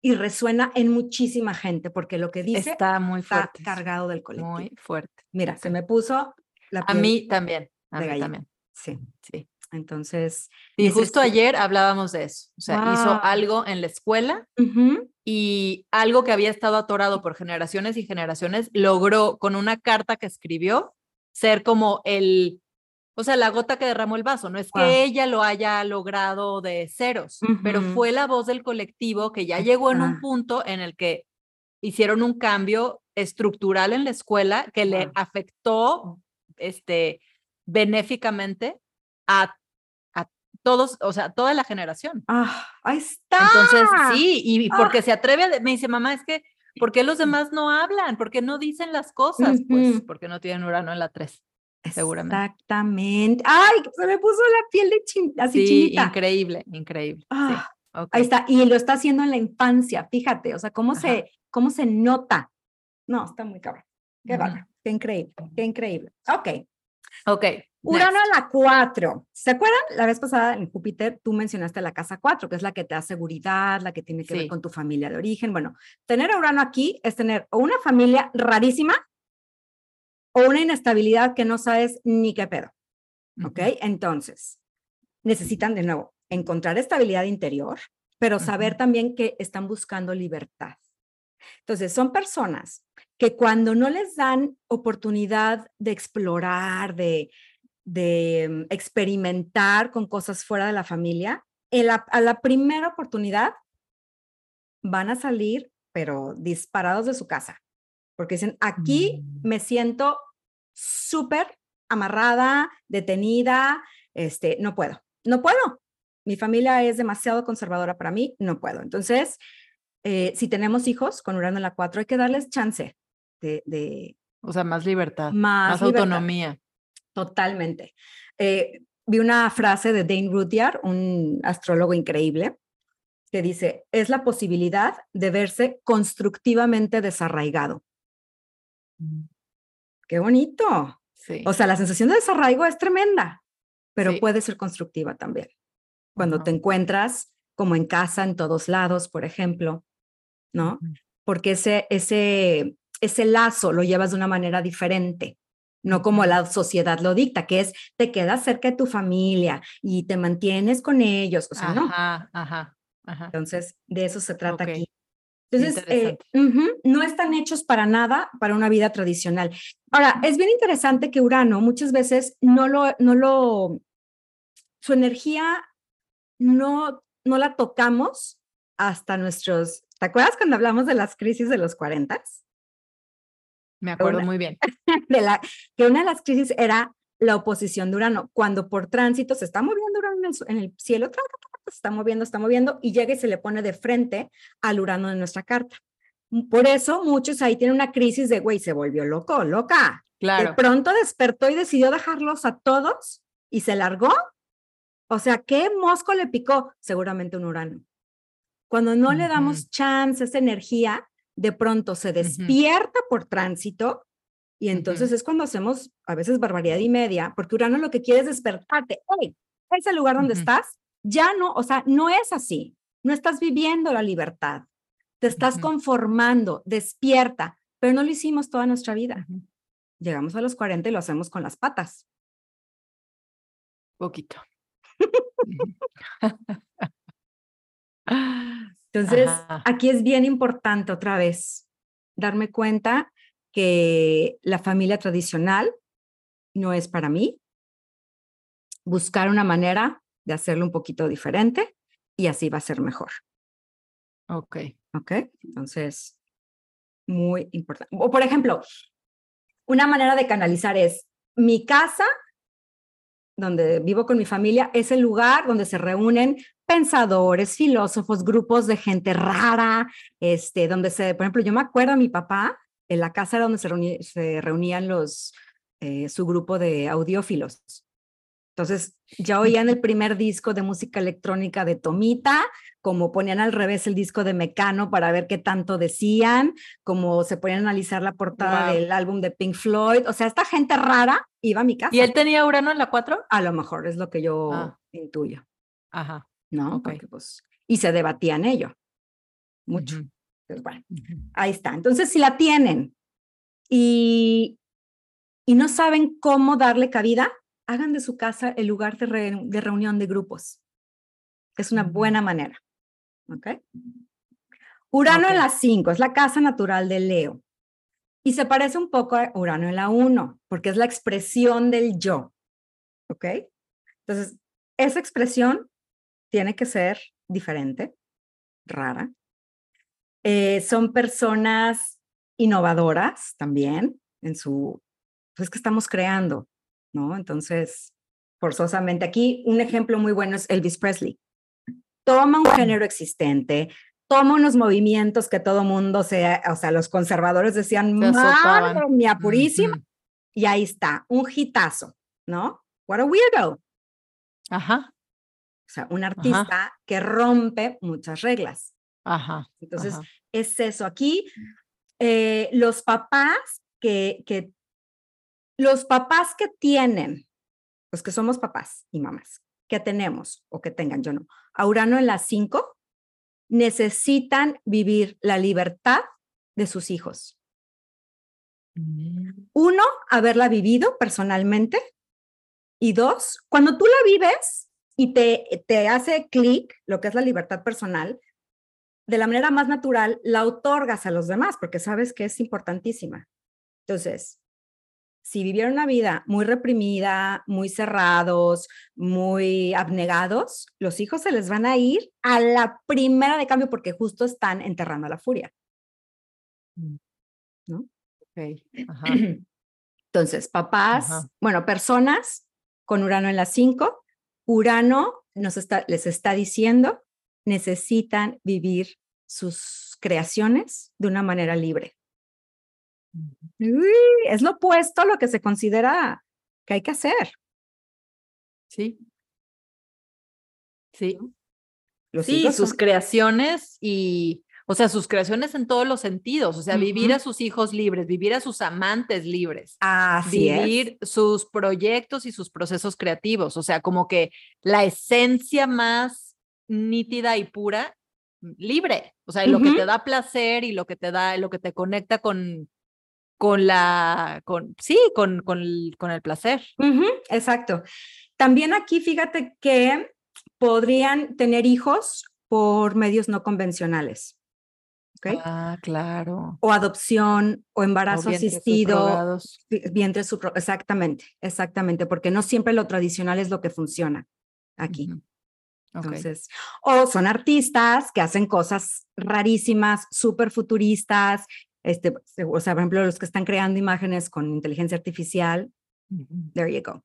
y resuena en muchísima gente, porque lo que dice está muy fuerte. Está cargado del colectivo. Muy fuerte. Mira, se me puso la piel A mí también. A mí también. Sí. Sí. Entonces. Y justo ayer hablábamos de eso. O sea, hizo algo en la escuela y algo que había estado atorado por generaciones y generaciones, logró con una carta que escribió ser como el, o sea, la gota que derramó el vaso. No es que ella lo haya logrado de ceros, pero fue la voz del colectivo que ya llegó en un punto en el que hicieron un cambio estructural en la escuela que le afectó este, benéficamente a, a todos, o sea, toda la generación. Ah, ahí está. Entonces, sí, y porque se atreve, a, me dice, mamá, es que, ¿por qué los demás no hablan? ¿Por qué no dicen las cosas? Pues porque no tienen Urano en la 3. Seguramente. Exactamente. Ay, se me puso la piel de chin, así sí, Increíble, increíble. Ah, ahí está. Y lo está haciendo en la infancia, fíjate, o sea, cómo se, cómo se nota. No, está muy cabrón. Qué uh qué increíble, qué increíble. Ok. Ok. Urano a la 4. ¿Se acuerdan? La vez pasada en Júpiter tú mencionaste la casa 4, que es la que te da seguridad, la que tiene que ver con tu familia de origen. Bueno, tener a Urano aquí es tener una familia rarísima o una inestabilidad que no sabes ni qué pedo. ¿Ok? Entonces, necesitan de nuevo encontrar estabilidad interior, pero saber también que están buscando libertad. Entonces, son personas que cuando no les dan oportunidad de explorar, de, de mm, experimentar con cosas fuera de la familia, a la primera oportunidad van a salir, pero disparados de su casa, porque dicen, aquí mm. me siento súper amarrada, detenida, este, no puedo, no puedo. Mi familia es demasiado conservadora para mí, no puedo. Entonces, eh, si tenemos hijos con Urano en la 4, hay que darles chance de... o sea, más libertad, más, autonomía. Totalmente. Eh, vi una frase de Dane Rudyard, un astrólogo increíble, que dice, es la posibilidad de verse constructivamente desarraigado. Mm. Qué bonito. O sea, la sensación de desarraigo es tremenda, pero puede ser constructiva también. Cuando te encuentras como en casa, en todos lados, por ejemplo, ¿no? Porque ese, ese, ese lazo lo llevas de una manera diferente, no como la sociedad lo dicta, que es te quedas cerca de tu familia y te mantienes con ellos, o sea, no. Ajá, ajá, Entonces, de eso se trata aquí. Entonces, eh, no están hechos para nada para una vida tradicional. Ahora, es bien interesante que Urano muchas veces no lo, no lo, su energía no, no la tocamos hasta nuestros, ¿te acuerdas cuando hablamos de las crisis de los 40? Me acuerdo muy bien. De la, que una de las crisis era la oposición de Urano, cuando por tránsito se está moviendo Urano en el, cielo, se está moviendo, está moviendo y llega y se le pone de frente al Urano de nuestra carta. Por eso muchos ahí tienen una crisis de, güey, se volvió loco, loca. Claro. De pronto despertó y decidió dejarlos a todos y se largó. O sea, ¿qué mosco le picó? Seguramente un Urano. Cuando no le damos chance, esa energía, de pronto se despierta por tránsito y entonces es cuando hacemos a veces barbaridad y media, porque Urano lo que quiere es despertarte. Hey, ese lugar donde estás, ya no, o sea, no es así. No estás viviendo la libertad. Te estás conformando, despierta, pero no lo hicimos toda nuestra vida. Llegamos a los 40 y lo hacemos con las patas. Poquito. Entonces, aquí es bien importante otra vez darme cuenta que la familia tradicional no es para mí. Buscar una manera de hacerlo un poquito diferente y así va a ser mejor. Ok. Ok, entonces, muy importante. O por ejemplo, una manera de canalizar es mi casa, donde vivo con mi familia, es el lugar donde se reúnen pensadores, filósofos, grupos de gente rara, este, donde se, por ejemplo, yo me acuerdo a mi papá, en la casa era donde se, reunían los, eh, su grupo de audiófilos. Entonces, ya oían el primer disco de música electrónica de Tomita, como ponían al revés el disco de Mecano para ver qué tanto decían, como se ponían a analizar la portada del álbum de Pink Floyd. O sea, esta gente rara iba a mi casa. ¿Y él tenía Urano en la 4? A lo mejor es lo que yo ah. intuyo. Ajá. ¿No? pues, y se debatían ello. Mucho. Pues bueno, ahí está. Entonces, si la tienen y, y no saben cómo darle cabida, hagan de su casa el lugar de, reunión de grupos. Es una buena manera. ¿Ok? Urano en la 5 es la casa natural de Leo. Y se parece un poco a Urano en la 1, porque es la expresión del yo. ¿Ok? Entonces, esa expresión tiene que ser diferente, rara. Eh, son personas innovadoras también en su, pues que estamos creando, ¿no? Entonces, forzosamente, aquí un ejemplo muy bueno es Elvis Presley. Toma un género existente, toma unos movimientos que todo mundo sea, o sea, los conservadores decían, madre mía, purísima, y ahí está, un hitazo, ¿no? What a weirdo. Ajá. O sea, un artista que rompe muchas reglas. Ajá. Entonces, es eso. Aquí, eh, los papás que, que los papás que tienen, los que somos papás y mamás, que tenemos o que tengan, yo no, a Urano en las 5, necesitan vivir la libertad de sus hijos. Mm. Uno, haberla vivido personalmente. Y dos, cuando tú la vives y te, te hace clic lo que es la libertad personal, de la manera más natural la otorgas a los demás porque sabes que es importantísima. Entonces, si vivieron una vida muy reprimida, muy cerrados, muy abnegados, los hijos se les van a ir a la primera de cambio porque justo están enterrando a la furia. Mm. ¿No? Ok. Entonces, papás, bueno, personas con Urano en las 5, Urano nos está, les está diciendo, necesitan vivir sus creaciones de una manera libre es lo opuesto a lo que se considera que hay que hacer. Sí. Sí. sí, sus creaciones y, o sea, sus creaciones en todos los sentidos, o sea, vivir a sus hijos libres, vivir a sus amantes libres, Así vivir sus proyectos y sus procesos creativos, o sea, como que la esencia más nítida y pura, libre, o sea, lo que te da placer y lo que te da, lo que te conecta con, con la, con, sí, con, con, el, con el placer. exacto. También aquí fíjate que podrían tener hijos por medios no convencionales. ¿Okay? Ah, claro. O adopción o embarazo asistido. Vientre exactamente, exactamente, porque no siempre lo tradicional es lo que funciona aquí. Entonces, o son artistas que hacen cosas rarísimas, súper futuristas, este, o sea, por ejemplo, los que están creando imágenes con inteligencia artificial, there you go.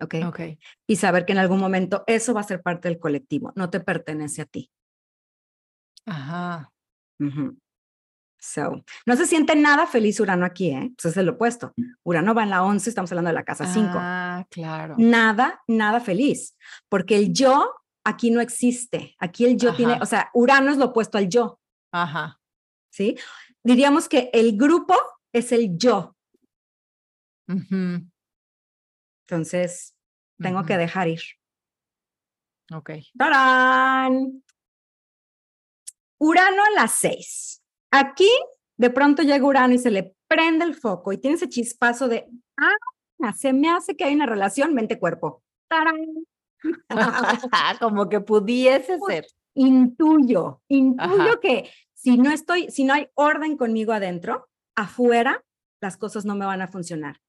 Okay. ok. Y saber que en algún momento eso va a ser parte del colectivo, no te pertenece a ti. Ajá. So, no se siente nada feliz Urano aquí, ¿eh? Pues es el opuesto. Urano va en la 11, estamos hablando de la casa 5. Ah, claro. Nada, nada feliz, porque el yo aquí no existe. Aquí el yo tiene, o sea, Urano es lo opuesto al yo. Ajá. ¿Sí? diríamos que el grupo es el yo. Entonces, tengo que dejar ir. Ok. ¡Tarán! Urano a las seis. Aquí, de pronto llega Urano y se le prende el foco y tiene ese chispazo de, ah, se me hace que hay una relación mente-cuerpo. Como que pudiese ser. Intuyo, intuyo que si no estoy, si no hay orden conmigo adentro, afuera las cosas no me van a funcionar.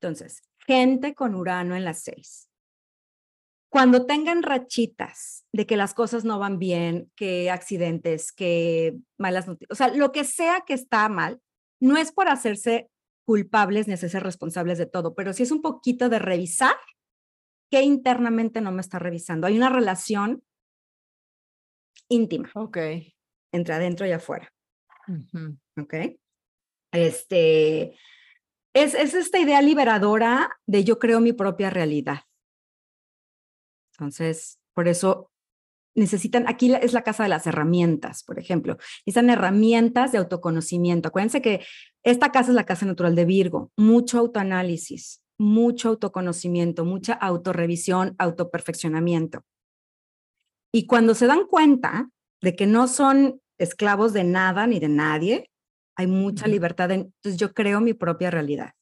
Entonces, gente con Urano en las seis. Cuando tengan rachitas de que las cosas no van bien, que accidentes, que malas noticias, o sea, lo que sea que está mal, no es por hacerse culpables ni hacerse responsables de todo, pero sí es un poquito de revisar qué internamente no me está revisando. Hay una relación íntima. Ok entre adentro y afuera. ¿Ok? Este, es, es esta idea liberadora de yo creo mi propia realidad. Entonces, por eso necesitan, aquí es la casa de las herramientas, por ejemplo, necesitan herramientas de autoconocimiento. Acuérdense que esta casa es la casa natural de Virgo, mucho autoanálisis, mucho autoconocimiento, mucha autorrevisión, autoperfeccionamiento. Y cuando se dan cuenta de que no son esclavos de nada ni de nadie, hay mucha libertad. entonces yo creo mi propia realidad.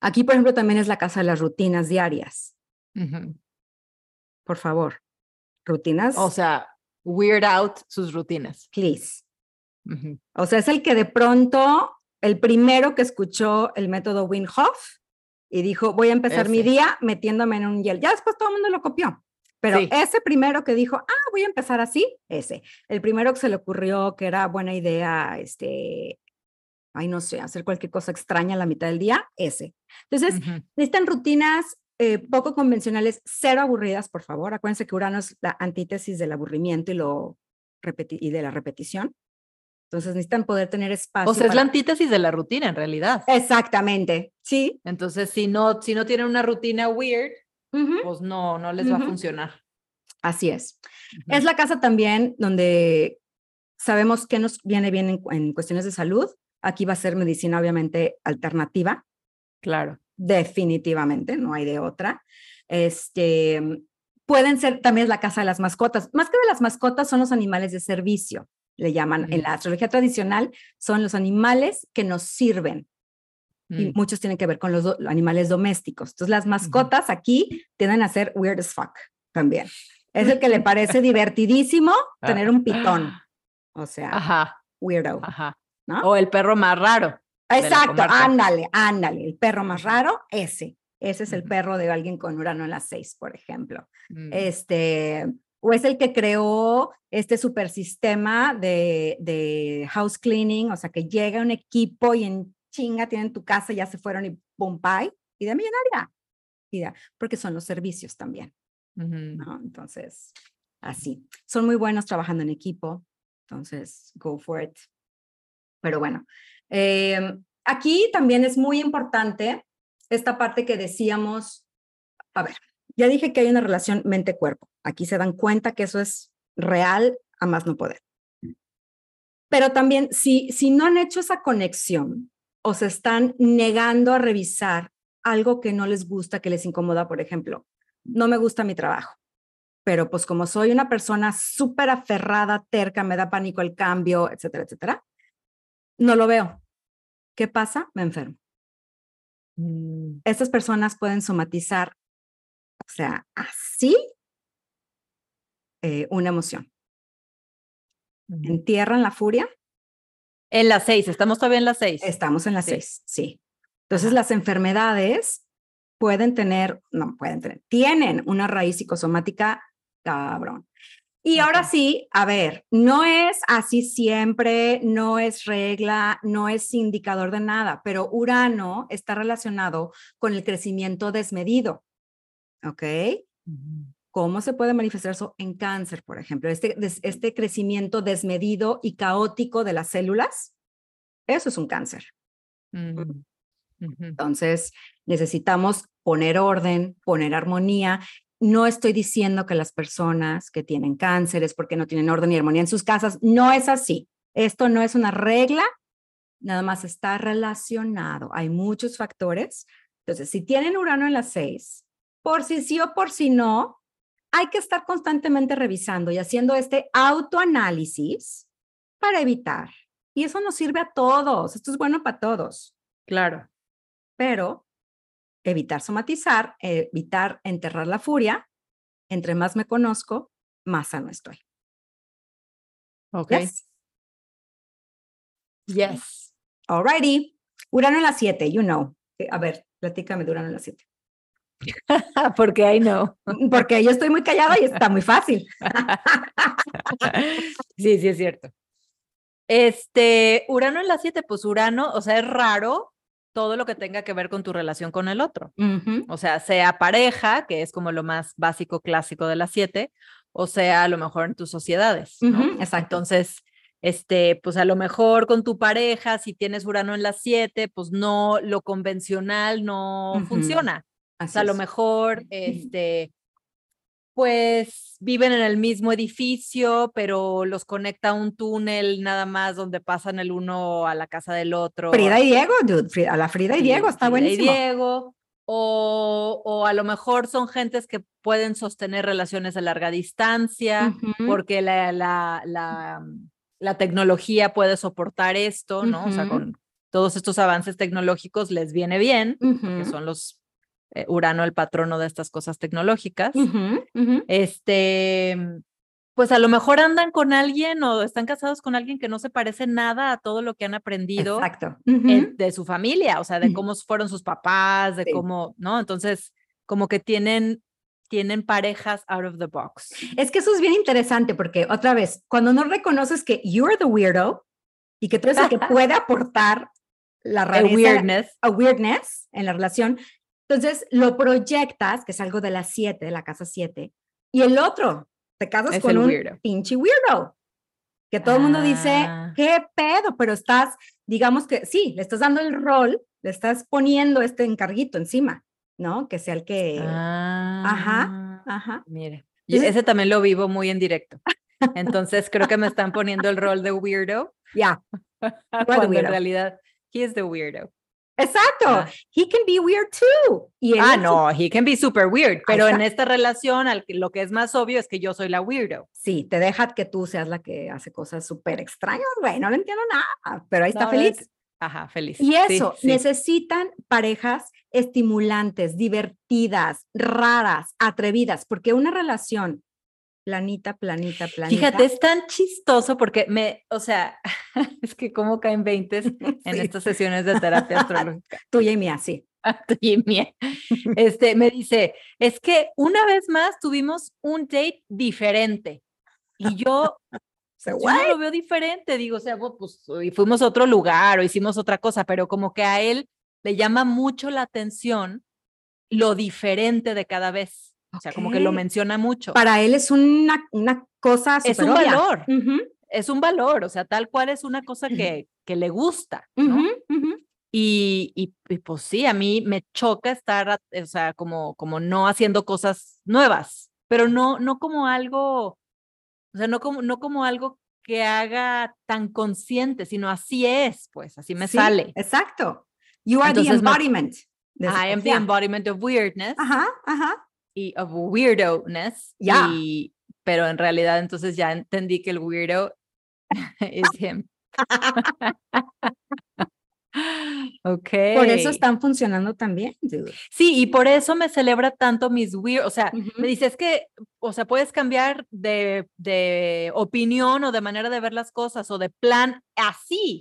Aquí, por ejemplo, también es la casa de las rutinas diarias. Por favor, rutinas. O sea, weird out sus rutinas. Please. O sea, es el que de pronto, el primero que escuchó el método Wim Hof y dijo, voy a empezar mi día metiéndome en un hiel. Ya después todo el mundo lo copió. Pero ese primero que dijo, ah, voy a empezar así, ese. El primero que se le ocurrió que era buena idea, este, ay, no sé, hacer cualquier cosa extraña a la mitad del día, ese. Entonces, necesitan rutinas eh, poco convencionales, cero aburridas, por favor. Acuérdense que Urano es la antítesis del aburrimiento y, lo y de la repetición. Entonces necesitan poder tener espacio. O sea, es la antítesis de la rutina en realidad. Exactamente, sí. Entonces, si no, si no tienen una rutina weird, pues no, no les va a funcionar. Así es. Es la casa también donde sabemos que nos viene bien en, cuestiones de salud. Aquí va a ser medicina, obviamente, alternativa. Claro. Definitivamente, no hay de otra. Este, pueden ser también la casa de las mascotas. Más que de las mascotas son los animales de servicio, le llaman. En la astrología tradicional son los animales que nos sirven y mm. muchos tienen que ver con los, animales domésticos. Entonces, las mascotas aquí tienden a ser weird as fuck también. Es el que le parece divertidísimo ah. tener un pitón. O sea, weirdo. O el perro más raro. Exacto, ándale, ándale. El perro más raro, ese. Ese es el perro de alguien con Urano en las seis, por ejemplo. Mm. Este, o es el que creó este super sistema de, de house cleaning, o sea, que llega un equipo y en chinga, tienen tu casa, ya se fueron y bombay y de millonaria. Y porque son los servicios también. ¿no? Entonces, así. Son muy buenos trabajando en equipo. Entonces, go for it. Pero bueno, em, aquí también es muy importante esta parte que decíamos, a ver, ya dije que hay una relación mente-cuerpo. Aquí se dan cuenta que eso es real a más no poder. Pero también, si, si no han hecho esa conexión o se están negando a revisar algo que no les gusta, que les incomoda, por ejemplo, no me gusta mi trabajo, pero pues como soy una persona súper aferrada, terca, me da pánico el cambio, etcétera, etcétera, no lo veo. ¿Qué pasa? Me enfermo. Mm. Estas personas pueden somatizar, o sea, así, eh, una emoción. Entierran la furia en las seis, estamos todavía en las seis. Estamos en las seis, sí. Entonces, las enfermedades pueden tener, no pueden tener, tienen una raíz psicosomática cabrón. Y ahora sí, a ver, no es así siempre, no es regla, no es indicador de nada, pero Urano está relacionado con el crecimiento desmedido. ¿Ok? ¿Cómo se puede manifestar eso en cáncer, por ejemplo? Este, este crecimiento desmedido y caótico de las células, eso es un cáncer. Entonces, necesitamos poner orden, poner armonía. No estoy diciendo que las personas que tienen cáncer es porque no tienen orden y armonía en sus casas. No es así. Esto no es una regla, nada más está relacionado. Hay muchos factores. Entonces, si tienen Urano en las seis, por si sí o por si no, hay que estar constantemente revisando y haciendo este autoanálisis para evitar. Y eso nos sirve a todos. Esto es bueno para todos. Claro. Pero evitar somatizar, evitar enterrar la furia. Entre más me conozco, más sano estoy. Ok. Yes. Alrighty. Urano en la 7, you know. A ver, platícame de Urano en la 7. Porque ahí no. Porque yo estoy muy callada y está muy fácil. sí, sí, es cierto. Este, Urano en la 7, pues Urano, o sea, es raro todo lo que tenga que ver con tu relación con el otro. O sea, sea pareja, que es como lo más básico, clásico de la 7, o sea, a lo mejor en tus sociedades. exacto. Entonces, este, pues a lo mejor con tu pareja, si tienes Urano en la 7, pues no, lo convencional no funciona. o sea, a lo mejor, este, pues viven en el mismo edificio, pero los conecta un túnel nada más donde pasan el uno a la casa del otro. Frida y Diego, dude, a la Frida y Diego, está Frida buenísimo. Y Diego, o, o, a lo mejor son gentes que pueden sostener relaciones a larga distancia, porque la, la, la, la, tecnología puede soportar esto, ¿no? O sea, con todos estos avances tecnológicos les viene bien, que son los Urano el patrono de estas cosas tecnológicas. Este, pues a lo mejor andan con alguien o están casados con alguien que no se parece nada a todo lo que han aprendido de su familia, o sea, de cómo fueron sus papás, de cómo, ¿no? Entonces, como que tienen tienen parejas out of the box. Es que eso es bien interesante porque otra vez, cuando no reconoces que you're the weirdo y que tú eres el que puede aportar la rareza, weirdness. A weirdness en la relación, entonces lo proyectas, que es algo de las siete, de la casa siete, y el otro, te casas con un pinche weirdo. Que todo el mundo dice, ah. ¿qué pedo? Pero estás, digamos que sí, le estás dando el rol, le estás poniendo este encarguito encima, ¿no? Que sea el que. ajá, ah, ajá. Mire, ese también lo vivo muy en directo. Entonces creo que me están poniendo el rol de weirdo. Ya. Cuando en realidad, he is the weirdo. Exacto. He can be weird too. ah, no, he can be super weird, pero en esta relación lo que es más obvio es que yo soy la weirdo. Sí, te deja que tú seas la que hace cosas súper extrañas, güey, no le entiendo nada, pero ahí está feliz. Ajá, feliz. Y eso, necesitan parejas estimulantes, divertidas, raras, atrevidas, porque una relación planita, planita, planita. Fíjate, es tan chistoso porque me, o sea, es que cómo caen 20 en estas sesiones de terapia astrológica. Tuya y mía, sí. Tuya y mía. Este, me dice, es que una vez más tuvimos un date diferente. Y yo, yo lo veo diferente, digo, o sea, pues fuimos a otro lugar o hicimos otra cosa, pero como que a él le llama mucho la atención lo diferente de cada vez. O sea, como que lo menciona mucho. Para él es una, una cosa Es un valor. Es un valor, o sea, tal cual es una cosa que, que le gusta, ¿no? y, y, pues sí, a mí me choca estar, o sea, como, como no haciendo cosas nuevas, pero no, no como algo, o sea, no como, no como algo que haga tan consciente, sino así es, pues, así me sale. Exacto. You are the embodiment. I am the embodiment of weirdness. Ajá, ajá y of weirdo-ness. Ya. pero en realidad entonces ya entendí que el weirdo es him. ok. Por eso están funcionando también. Sí, y por eso me celebra tanto mis weird, o sea, me dice, es que, o sea, puedes cambiar de, de, opinión o de manera de ver las cosas o de plan así.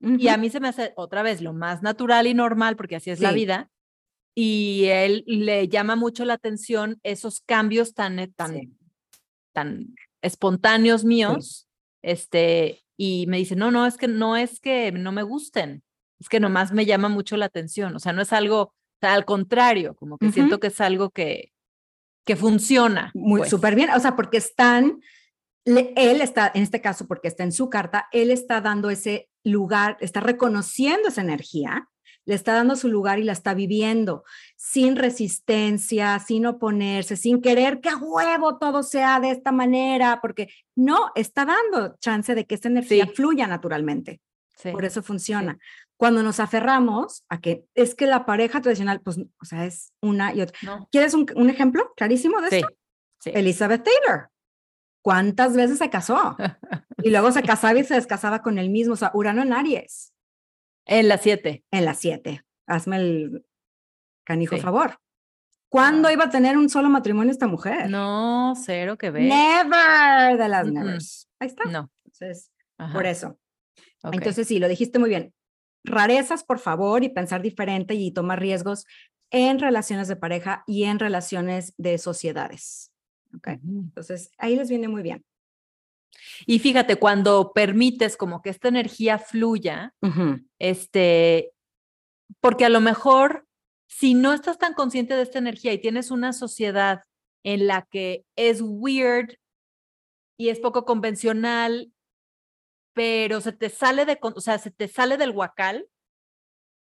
Y a mí se me hace otra vez lo más natural y normal, porque así es la vida, y él le llama mucho la atención esos cambios tan, eh, tan, tan espontáneos míos, este, y me dice, no, no, es que no es que no me gusten, es que nomás me llama mucho la atención, o sea, no es algo, al contrario, como que siento que es algo que, que funciona. Muy pues. súper bien, o sea, porque están, él está, en este caso, porque está en su carta, él está dando ese lugar, está reconociendo esa energía le está dando su lugar y la está viviendo sin resistencia, sin oponerse, sin querer que a huevo todo sea de esta manera, porque no, está dando chance de que esta energía fluya naturalmente. Por eso funciona. Cuando nos aferramos a que es que la pareja tradicional, pues, o sea, es una y otra. ¿Quieres un, ejemplo clarísimo de esto? Elizabeth Taylor. ¿Cuántas veces se casó? y luego se casaba y se descasaba con el mismo, o sea, Urano en Aries. En las siete. En las siete. Hazme el canijo favor. ¿Cuándo iba a tener un solo matrimonio esta mujer? No, cero que ver. Never de las nevers. Ahí está. No. Entonces, por eso. Entonces, sí, lo dijiste muy bien. Rarezas, por favor, y pensar diferente y tomar riesgos en relaciones de pareja y en relaciones de sociedades. ¿Ok? Entonces, ahí les viene muy bien. Y fíjate, cuando permites como que esta energía fluya, este, porque a lo mejor si no estás tan consciente de esta energía y tienes una sociedad en la que es weird y es poco convencional, pero se te sale de, o sea, se te sale del huacal,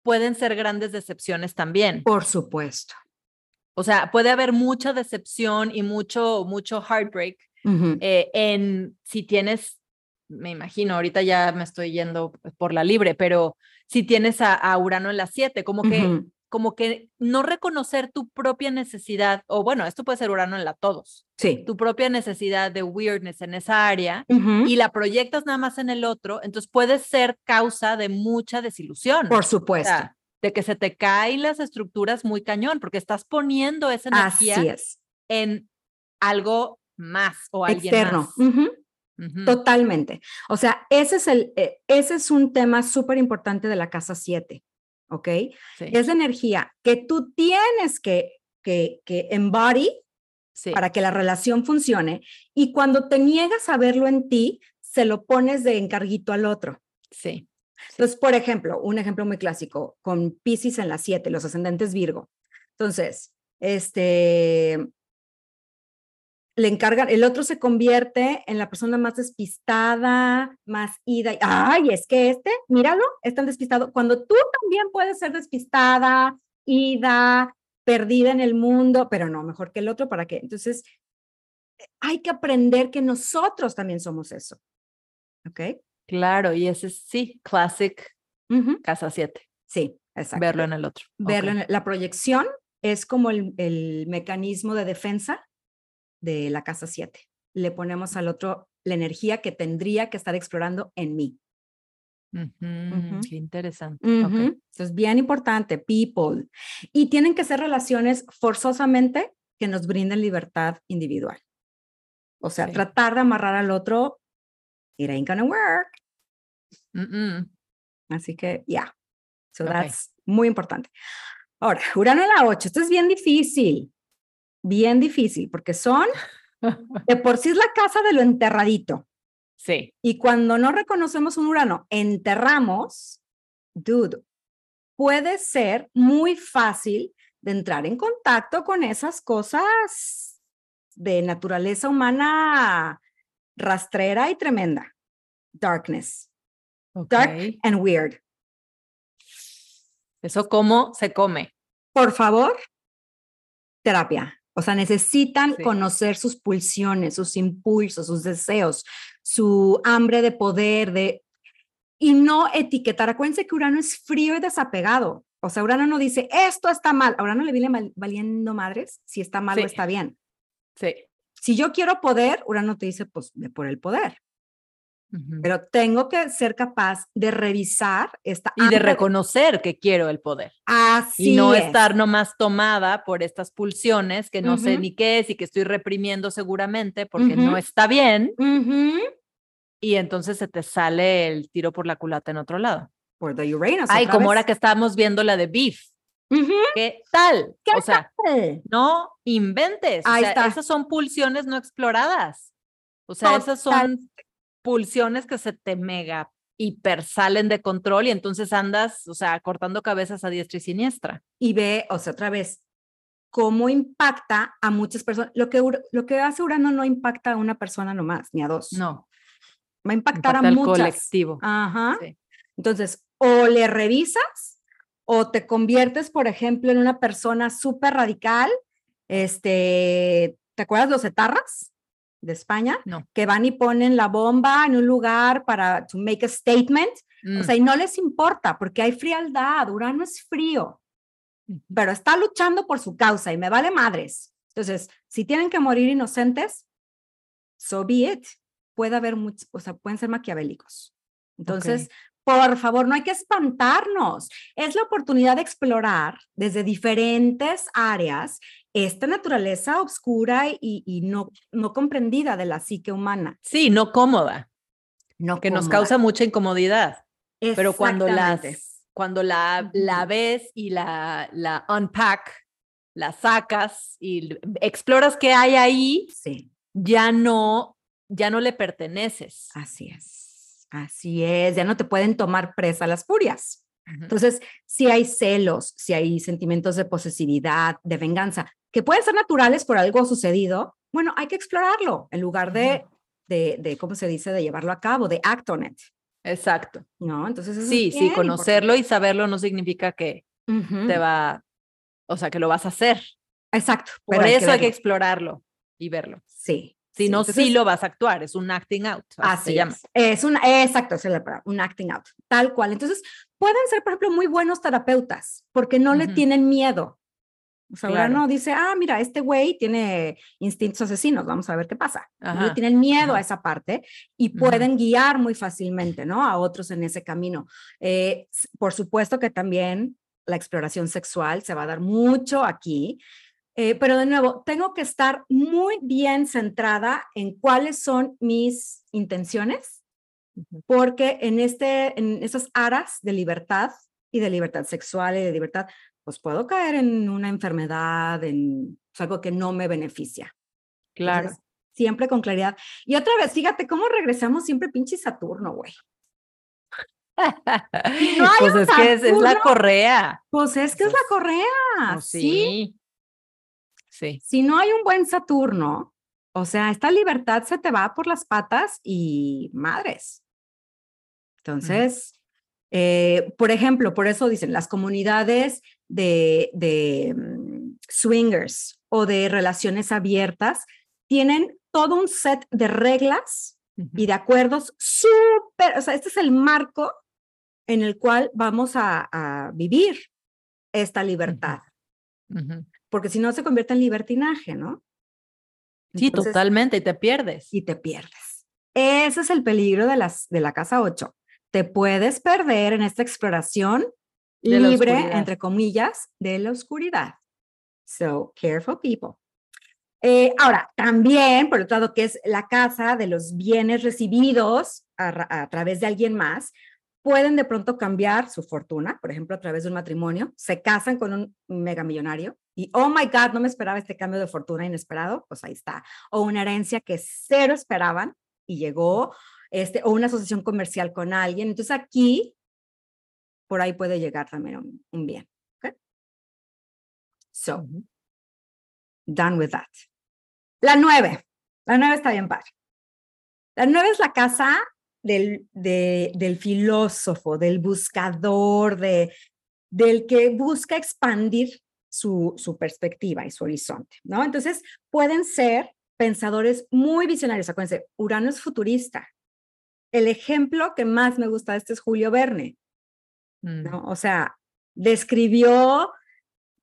pueden ser grandes decepciones también. Por supuesto. O sea, puede haber mucha decepción y mucho, mucho heartbreak eh, en si tienes, me imagino, ahorita ya me estoy yendo por la libre, pero si tienes a, Urano en la 7, como que como que no reconocer tu propia necesidad, o bueno, esto puede ser Urano en la todos, sí. tu propia necesidad de weirdness en esa área y la proyectas nada más en el otro, entonces puede ser causa de mucha desilusión. Por supuesto. de que se te caen las estructuras muy cañón, porque estás poniendo esa energía en algo más o alguien Externo. Totalmente. O sea, ese es, el, eh, ese es un tema súper importante de la casa 7. ¿ok? Es la energía que tú tienes que, que, que embody para que la relación funcione y cuando te niegas a verlo en ti, se lo pones de encarguito al otro. Sí. Entonces, por ejemplo, un ejemplo muy clásico, con Pisces en la 7, los ascendentes Virgo. Entonces, este, le encargan, el otro se convierte en la persona más despistada, más ida. Ay, es que este, míralo, es tan despistado. Cuando tú también puedes ser despistada, ida, perdida en el mundo, pero no, mejor que el otro, ¿para qué? Entonces, hay que aprender que nosotros también somos eso. ¿Ok? Claro, y ese es, sí, classic casa 7. Sí, exacto. Verlo en el otro. Verlo en la proyección es como el, el mecanismo de defensa de la casa 7. Le ponemos al otro la energía que tendría que estar explorando en mí. Qué interesante. Eso es bien importante, people. Y tienen que ser relaciones forzosamente que nos brinden libertad individual. O sea, tratar de amarrar al otro, it ain't gonna work. Así que, yeah. So that's muy importante. Ahora, Urano en la 8. Esto es bien difícil bien difícil, porque son, de por sí es la casa de lo enterradito. Sí. Y cuando no reconocemos un Urano, enterramos, dude, puede ser muy fácil de entrar en contacto con esas cosas de naturaleza humana rastrera y tremenda. Darkness. Dark and weird. ¿Eso cómo se come? Por favor, terapia. O sea, necesitan conocer sus pulsiones, sus impulsos, sus deseos, su hambre de poder, de y no etiquetar. Acuérdense que Urano es frío y desapegado. O sea, Urano no dice, esto está mal. A Urano le viene valiendo madres si está mal o está bien. Sí. Si yo quiero poder, Urano te dice, pues ve por el poder. Pero tengo que ser capaz de revisar esta... Y de reconocer que quiero el poder. Así Y no es. estar nomás tomada por estas pulsiones que no sé ni qué es y que estoy reprimiendo seguramente porque no está bien. Y entonces se te sale el tiro por la culata en otro lado. Por the Uranus. Ay, como ahora que estábamos viendo la de Beef. ¿Qué tal? ¿Qué o sea, no inventes. o sea, esas son pulsiones no exploradas. O sea, esas son pulsiones que se te mega hiper salen de control y entonces andas, o sea, cortando cabezas a diestra y siniestra. Y ve, o sea, otra vez, cómo impacta a muchas personas. Lo que, lo que hace Urano no impacta a una persona nomás, ni a dos. No. Va a impactar a muchas. colectivo. Ajá. Entonces, o le revisas o te conviertes, por ejemplo, en una persona súper radical. Este, ¿te acuerdas los etarras? De España, que van y ponen la bomba en un lugar para to make a statement, o mm. sea, y no les importa porque hay frialdad, Urano es frío, pero está luchando por su causa y me vale madres. Entonces, si tienen que morir inocentes, so be it. Puede haber muchos, o sea, pueden ser maquiavélicos. Entonces, por favor, no hay que espantarnos. Es la oportunidad de explorar desde diferentes áreas esta naturaleza oscura y, no, no comprendida de la psique humana. Sí, no cómoda. No que nos causa mucha incomodidad. Pero cuando, las, cuando la, la ves y la, la unpack, la sacas y exploras qué hay ahí, sí. ya no, ya no le perteneces. Así es. Así es, ya no te pueden tomar presa las furias. Entonces, si hay celos, si hay sentimientos de posesividad, de venganza, que pueden ser naturales por algo sucedido, bueno, hay que explorarlo en lugar de, de, de ¿cómo se dice?, de llevarlo a cabo, de act on it. Exacto. ¿No? Entonces, sí, sí, conocerlo y saberlo no significa que te va, o sea, que lo vas a hacer. Exacto. Por eso hay que, explorarlo y verlo. Sí. Si no, sí lo vas a actuar, es un acting out. Así se llama. Es, un, exacto, es un acting out, tal cual. Entonces, pueden ser, por ejemplo, muy buenos terapeutas porque no le tienen miedo. O sea, ahora no dice, ah, mira, este güey tiene instintos asesinos, vamos a ver qué pasa. No le tienen miedo a esa parte y pueden guiar muy fácilmente, ¿no? A otros en ese camino. Eh, por supuesto que también la exploración sexual se va a dar mucho aquí, eh, pero de nuevo, tengo que estar muy bien centrada en cuáles son mis intenciones, porque en, este, en esas aras de libertad y de libertad sexual y de libertad, pues puedo caer en una enfermedad, en algo que no me beneficia. Claro. siempre con claridad. Y otra vez, fíjate cómo regresamos siempre pinche Saturno, güey. pues es que es, la correa. Pues es que es la correa. Pues sí. Sí. Si no hay un buen Saturno, o sea, esta libertad se te va por las patas y madres. Entonces, eh, por ejemplo, por eso dicen las comunidades de, de mm, swingers o de relaciones abiertas tienen todo un set de reglas y de acuerdos súper, o sea, este es el marco en el cual vamos a, vivir esta libertad. Porque si no se convierte en libertinaje, ¿no? sí, totalmente, y te pierdes. Y te pierdes. Ese es el peligro de, las, de la casa 8. Te puedes perder en esta exploración libre, entre comillas, de la oscuridad. So, careful people. Eh, ahora, también, por otro lado, que es la casa de los bienes recibidos a, través de alguien más, pueden de pronto cambiar su fortuna, por ejemplo, a través de un matrimonio, se casan con un mega millonario y, oh my God, no me esperaba este cambio de fortuna inesperado, pues ahí está. O una herencia que cero esperaban y llegó, este, o una asociación comercial con alguien. Entonces aquí, por ahí puede llegar también un, bien. ¿okay? So, done with that. La nueve. La nueve está bien padre. La nueve es la casa del, del filósofo, del buscador, de, del que busca expandir su, su perspectiva y su horizonte, ¿no? Entonces, pueden ser pensadores muy visionarios. Acuérdense, Urano es futurista. El ejemplo que más me gusta de este es Julio Verne, ¿no? Mm. O sea, describió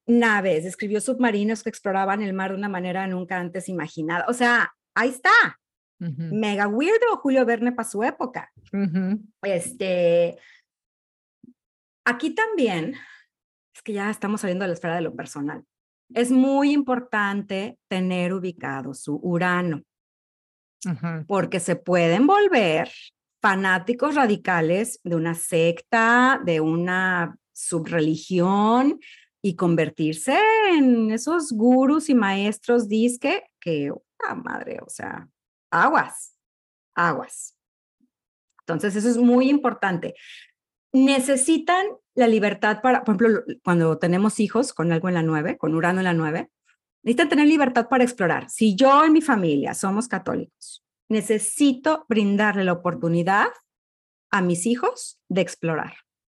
naves, describió submarinos que exploraban el mar de una manera nunca antes imaginada. O sea, ahí está. Mega weirdo Julio Verne para su época. Este, aquí también, es que ya estamos saliendo de la esfera de lo personal. Es muy importante tener ubicado su Urano, porque se pueden volver fanáticos radicales de una secta, de una subreligión y convertirse en esos gurús y maestros disque que, ah, madre, o sea, aguas, aguas. Entonces, eso es muy importante. Necesitan la libertad para, por ejemplo, cuando tenemos hijos con algo en la nueve, con Urano en la nueve, necesitan tener libertad para explorar. Si yo en mi familia somos católicos, necesito brindarle la oportunidad a mis hijos de explorar.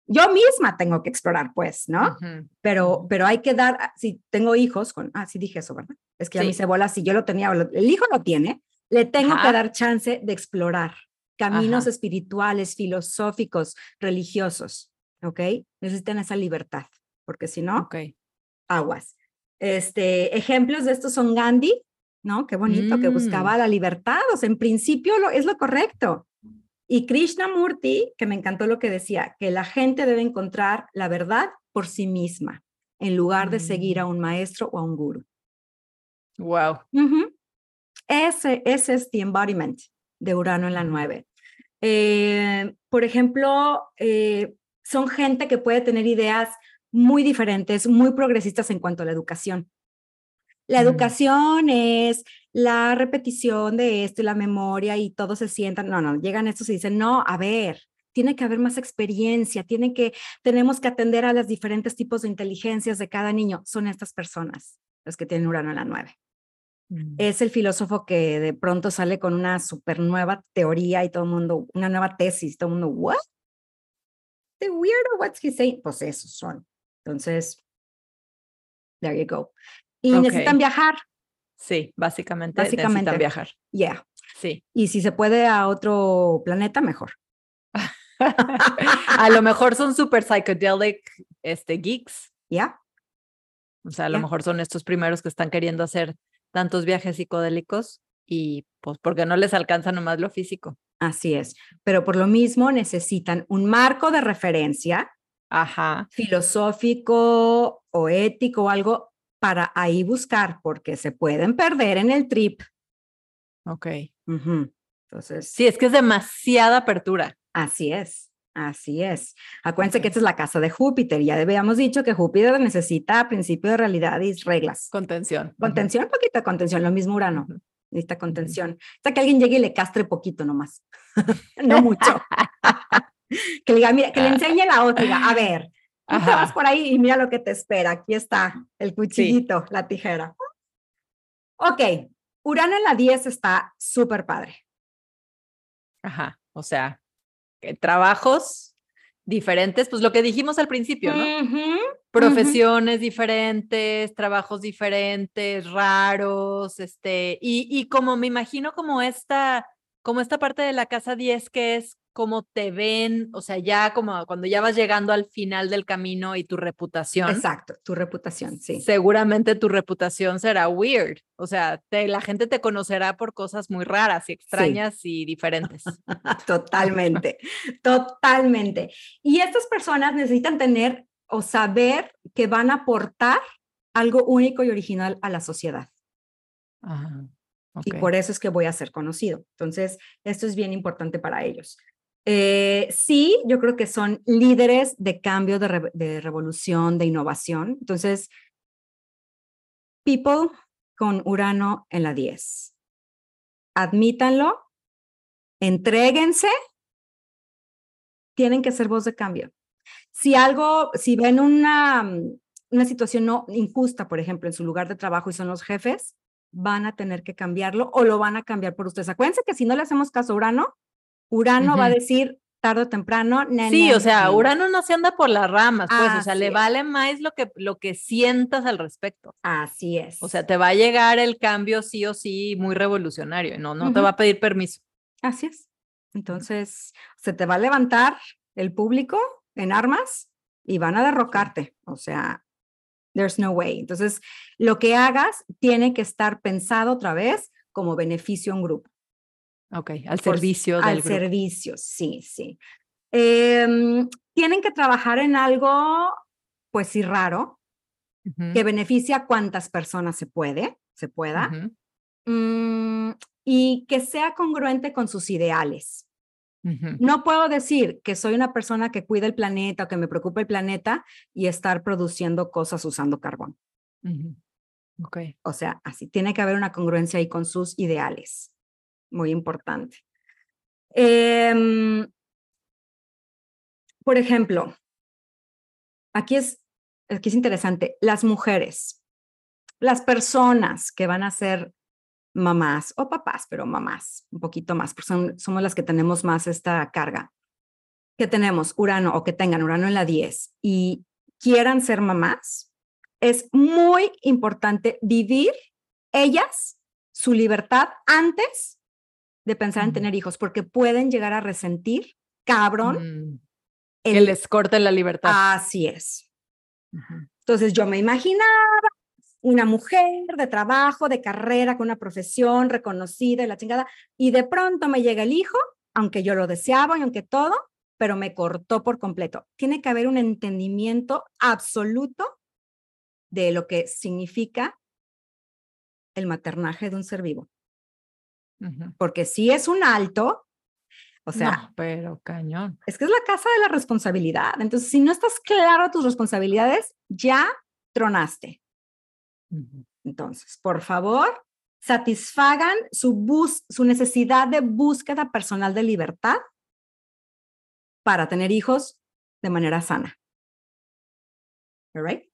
Yo misma tengo que explorar, pues, ¿no? pero, pero hay que dar, ah, si tengo hijos con, ah, sí dije eso, ¿verdad? Es que a mí se bola, si yo lo tenía, el hijo lo tiene, le tengo que dar chance de explorar caminos espirituales, filosóficos, religiosos, ¿ok? Necesitan esa libertad, porque si no, aguas. Este, ejemplos de esto son Gandhi, ¿no? Qué bonito, que mm. buscaba la libertad, o sea, en principio lo, es lo correcto. Y Krishnamurti, que me encantó lo que decía, que la gente debe encontrar la verdad por sí misma, en lugar de seguir a mm. un maestro o a un guru. Wow. Ese, ese es the embodiment de Urano en la 9. Eh, por ejemplo, eh, son gente que puede tener ideas muy diferentes, muy progresistas en cuanto a la educación. La educación es la repetición de esto y la memoria y todos se sientan, no, no, llegan estos y dicen, no, a ver, tiene que haber más experiencia, tiene que, tenemos que atender a los diferentes tipos de inteligencias de cada niño. Son estas personas los que tienen Urano en la 9. Mm. Es el filósofo que de pronto sale con una super nueva teoría y todo el mundo, una nueva tesis, todo el mundo, ¿what? The weirdo, what's he saying? Pues esos son. Entonces, there you go. y necesitan viajar. Sí, básicamente, necesitan viajar. Yeah. Sí. Y si se puede a otro planeta, mejor. a lo mejor son super psychedelic este, geeks. Ya. O sea, a lo mejor son estos primeros que están queriendo hacer tantos viajes psicodélicos y pues porque no les alcanza nomás lo físico. Así es, pero por lo mismo necesitan un marco de referencia Ajá. filosófico o ético o algo para ahí buscar, porque se pueden perder en el trip. Ok. Entonces. Sí, es que es demasiada apertura. Así es. Así es. Acuérdense que esta es la casa de Júpiter. Ya habíamos dicho que Júpiter necesita principio de realidad y reglas. Contención. Contención, poquita contención, lo mismo Urano. Necesita contención. Hasta que alguien llegue y le castre poquito nomás. no mucho. que le diga, mira, que le ah. enseñe la otra. a ver, tú vas por ahí y mira lo que te espera. Aquí está el cuchillito, la tijera. Ok, Urano en la 10 está súper padre. Ajá, o sea, trabajos diferentes, pues lo que dijimos al principio, ¿no? Profesiones diferentes, trabajos diferentes, raros, este, y, y como me imagino como esta, como esta parte de la casa 10 que es cómo te ven, o sea, ya como cuando ya vas llegando al final del camino y tu reputación. Exacto, tu reputación, sí. Seguramente tu reputación será weird, o sea, la gente te conocerá por cosas muy raras y extrañas y diferentes. totalmente, totalmente. Y estas personas necesitan tener o saber que van a aportar algo único y original a la sociedad. Y por eso es que voy a ser conocido. Entonces, esto es bien importante para ellos. Eh, sí, yo creo que son líderes de cambio, de, revolución, de innovación. Entonces, people con Urano en la 10. Admítanlo, entréguense, tienen que ser voz de cambio. Si algo, si ven una, una situación no injusta, por ejemplo, en su lugar de trabajo y son los jefes, van a tener que cambiarlo o lo van a cambiar por ustedes. Acuérdense que si no le hacemos caso a Urano, Urano va a decir tarde o temprano. sí, o sea, Urano no se anda por las ramas, pues, o sea, le vale más lo que, lo que sientas al respecto. Así es. O sea, te va a llegar el cambio sí o sí muy revolucionario, no, no te va a pedir permiso. Así es. Entonces, se te va a levantar el público en armas y van a derrocarte. O sea, there's no way. Entonces, lo que hagas tiene que estar pensado otra vez como beneficio a un grupo. Ok, al servicio del Al servicio, sí, sí. Em, tienen que trabajar en algo, pues sí, raro, que beneficia a cuantas personas se puede, se pueda, mm, y que sea congruente con sus ideales. No puedo decir que soy una persona que cuida el planeta o que me preocupa el planeta y estar produciendo cosas usando carbón. Okay. O sea, así tiene que haber una congruencia ahí con sus ideales muy importante. Em, por ejemplo, aquí es, aquí es interesante, las mujeres, las personas que van a ser mamás o papás, pero mamás, un poquito más, porque somos las que tenemos más esta carga, que tenemos Urano o que tengan Urano en la 10 y quieran ser mamás, es muy importante vivir ellas su libertad antes de pensar en tener hijos, porque pueden llegar a resentir, cabrón. Mm. El, les corte la libertad. Así es. Entonces yo me imaginaba una mujer de trabajo, de carrera, con una profesión reconocida y la chingada, y de pronto me llega el hijo, aunque yo lo deseaba y aunque todo, pero me cortó por completo. Tiene que haber un entendimiento absoluto de lo que significa el maternaje de un ser vivo. Porque si es un alto, o sea, pero cañón. Es que es la casa de la responsabilidad. Entonces, si no estás claro tus responsabilidades, ya tronaste. Entonces, por favor, satisfagan su, bus su necesidad de búsqueda personal de libertad para tener hijos de manera sana. All right?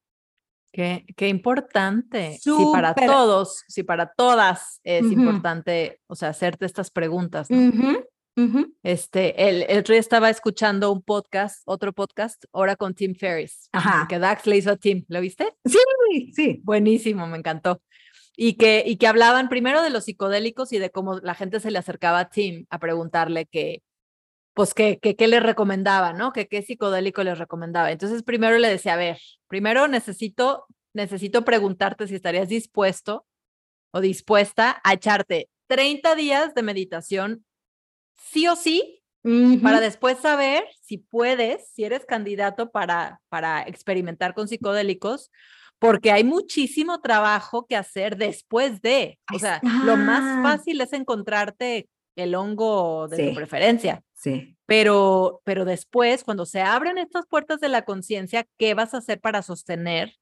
Qué, qué importante. Si para todos, si para todas es importante, o sea, hacerte estas preguntas. Este, el, el otro día estaba escuchando un podcast, otro podcast, ahora con Tim Ferriss, que Dax le hizo a Tim, ¿lo viste? Sí, sí. Buenísimo, me encantó. Y que, y que hablaban primero de los psicodélicos y de cómo la gente se le acercaba a Tim a preguntarle que, pues, qué que, que les recomendaba, ¿no? Que qué psicodélico les recomendaba. Entonces, primero le decía, a ver, primero necesito, necesito preguntarte si estarías dispuesto o dispuesta a echarte 30 días de meditación sí o sí para después saber si puedes, si eres candidato para, para experimentar con psicodélicos, porque hay muchísimo trabajo que hacer después de, o sea, lo más fácil es encontrarte el hongo de tu preferencia. Sí. Pero, pero después, cuando se abren estas puertas de la conciencia, ¿qué vas a hacer para sostener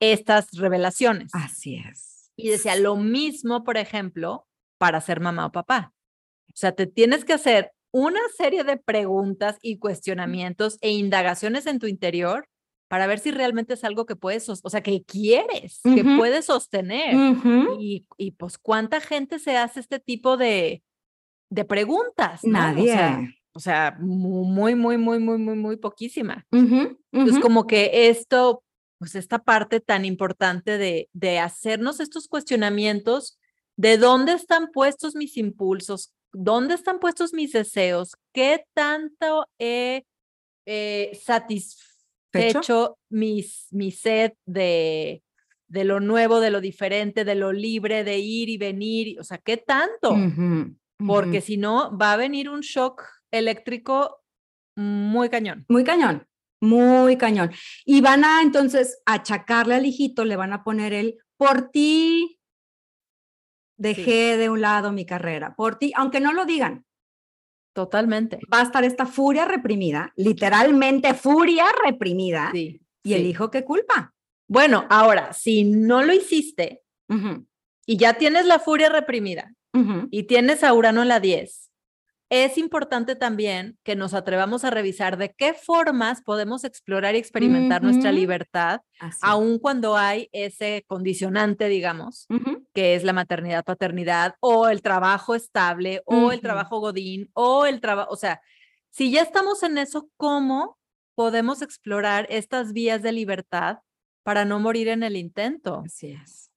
estas revelaciones? Así es. Y decía, lo mismo, por ejemplo, para ser mamá o papá. O sea, te tienes que hacer una serie de preguntas y cuestionamientos e indagaciones en tu interior para ver si realmente es algo que puedes, o sea, que quieres, que puedes sostener. y, y, pues, ¿cuánta gente se hace este tipo de, de preguntas? Nadie. O sea, muy, muy, muy, muy, muy, muy poquísima. Entonces, como que esto, pues esta parte tan importante de, de hacernos estos cuestionamientos de dónde están puestos mis impulsos, dónde están puestos mis deseos, qué tanto he eh, satisfecho mis, mi sed de, de lo nuevo, de lo diferente, de lo libre, de ir y venir, o sea, qué tanto, porque si no, va a venir un shock eléctrico muy cañón. Muy cañón, muy cañón. Y van a entonces achacarle al hijito, le van a poner el por ti, dejé de un lado mi carrera, por ti, aunque no lo digan. Totalmente. Va a estar esta furia reprimida, literalmente furia reprimida. Sí, y el hijo, ¿qué culpa? Bueno, ahora, si no lo hiciste y ya tienes la furia reprimida y tienes a Urano en la 10, es importante también que nos atrevamos a revisar de qué formas podemos explorar y experimentar nuestra libertad, aun cuando hay ese condicionante, digamos, que es la maternidad, paternidad, o el trabajo estable, o el trabajo godín, o el trabajo, o sea, si ya estamos en eso, ¿cómo podemos explorar estas vías de libertad para no morir en el intento? Así es.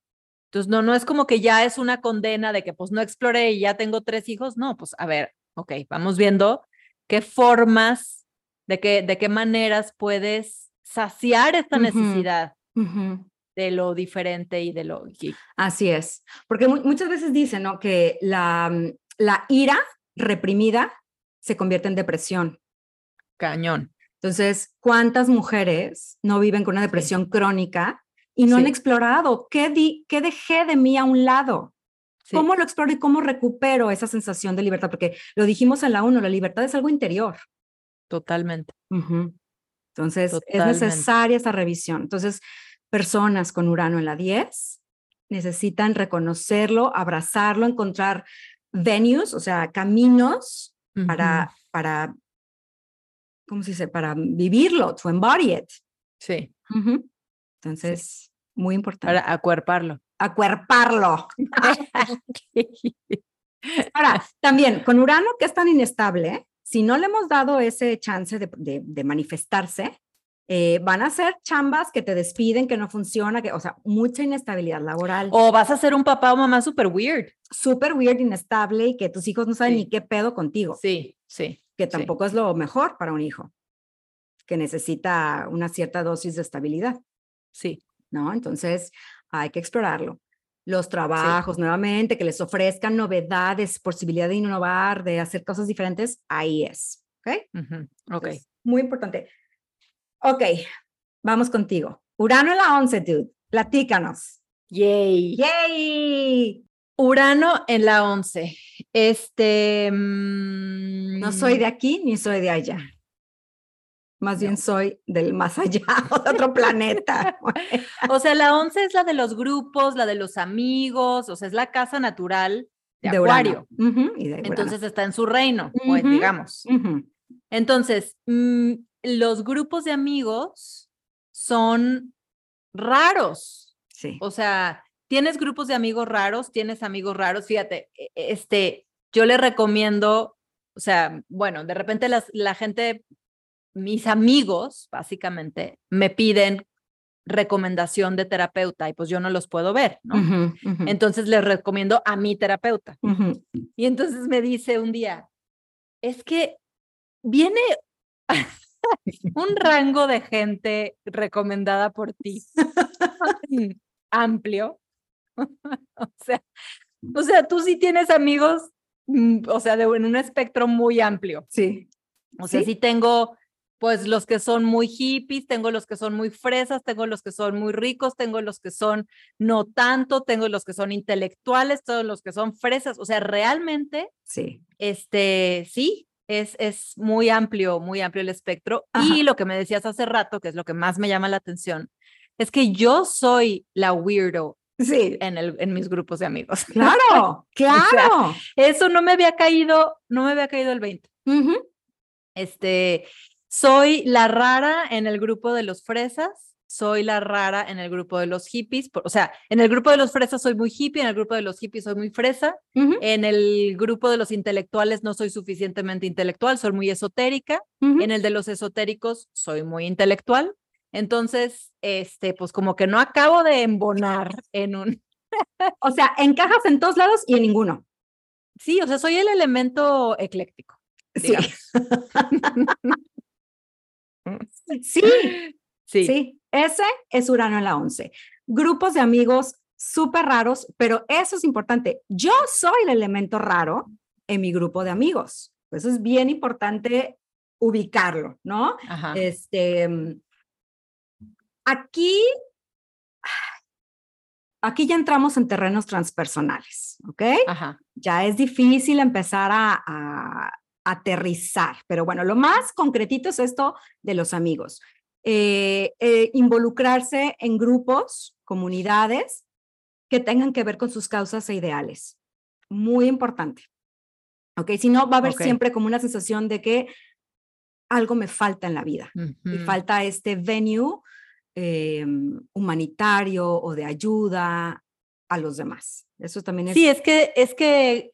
Entonces, no, no es como que ya es una condena de que pues no exploré y ya tengo tres hijos, no, pues a ver, ok, vamos viendo qué formas, de qué, de qué maneras puedes saciar esta necesidad de lo diferente y de lo... Así es, porque muchas veces dicen, ¿no? Que la, mm, la ira reprimida se convierte en depresión. Cañón. Entonces, ¿cuántas mujeres no viven con una depresión crónica y no han explorado qué, di, qué dejé de mí a un lado? ¿Cómo lo exploro y cómo recupero esa sensación de libertad? Porque lo dijimos en la 1, la libertad es algo interior. Totalmente. Entonces, es necesaria esa revisión. Entonces, personas con Urano en la 10 necesitan reconocerlo, abrazarlo, encontrar venues, o sea, caminos para, para, ¿cómo se dice? Para vivirlo, to embody it. Sí. Entonces, muy importante. Para acuerparlo acuerparlo. Ahora, también con Urano, que es tan inestable, si no le hemos dado ese chance de, manifestarse, eh, van a ser chambas que te despiden, que no funciona, que, o sea, mucha inestabilidad laboral. O vas a ser un papá o mamá súper weird. Súper weird, inestable y que tus hijos no saben ni qué pedo contigo. Sí, sí. Que tampoco es lo mejor para un hijo, que necesita una cierta dosis de estabilidad. Sí. ¿No? Entonces, hay que explorarlo. Los trabajos, nuevamente, que les ofrezcan novedades, posibilidad de innovar, de hacer cosas diferentes, ahí es. ¿Ok? Ok. muy importante. Ok, vamos contigo. Urano en la 11, dude. Platícanos. Yay. Yay. Urano en la 11. Este. Mm, no soy de aquí ni soy de allá. Más bien soy del más allá, de otro planeta. o sea, la 11 es la de los grupos, la de los amigos, o sea, es la casa natural de, Acuario. Entonces está en su reino, pues, digamos. Entonces, mm, los grupos de amigos son raros. Sí. O sea, tienes grupos de amigos raros, tienes amigos raros. Fíjate, e, e, este, yo le recomiendo o sea, bueno, de repente las, la gente, mis amigos, básicamente, me piden recomendación de terapeuta y pues yo no los puedo ver, ¿no? Entonces les recomiendo a mi terapeuta. Y entonces me dice un día, es que viene un rango de gente recomendada por ti amplio. o sea, o sea, tú sí tienes amigos, mm, o sea, de, en un espectro muy amplio. Sí. O sea, ¿Sí? tengo pues los que son muy hippies, tengo los que son muy fresas, tengo los que son muy ricos, tengo los que son no tanto, tengo los que son intelectuales, todos los que son fresas, o sea, realmente, sí. Este, sí, es, es muy amplio, muy amplio el espectro. Y lo que me decías hace rato, que es lo que más me llama la atención, es que yo soy la weirdo Sí. En, el, en mis grupos de amigos. Claro, claro. eso no me había caído, no me había caído el 20. Este, soy la rara en el grupo de los fresas, soy la rara en el grupo de los hippies, o sea, en el grupo de los fresas soy muy hippie, en el grupo de los hippies soy muy fresa, en el grupo de los intelectuales no soy suficientemente intelectual, soy muy esotérica, en el de los esotéricos soy muy intelectual, entonces, este, pues como que no acabo de embonar en un... o sea, encajas en todos lados y en ninguno. Sí, o sea, soy el elemento ecléctico. Sí. sí. Sí. Sí. Ese es Urano en la 11. Grupos de amigos súper raros, pero eso es importante. Yo soy el elemento raro en mi grupo de amigos. Eso es bien importante ubicarlo, ¿no? Este, Aquí, aquí ya entramos en terrenos transpersonales, ¿ok? Ya es difícil empezar a, aterrizar, pero bueno, lo más concretito es esto de los amigos. Eh, eh, involucrarse en grupos, comunidades que tengan que ver con sus causas e ideales. Muy importante. ¿Ok? Si no, va a haber siempre como una sensación de que algo me falta en la vida. Y falta este venue Em, humanitario o de ayuda a los demás. Eso también es. Sí, es que, es que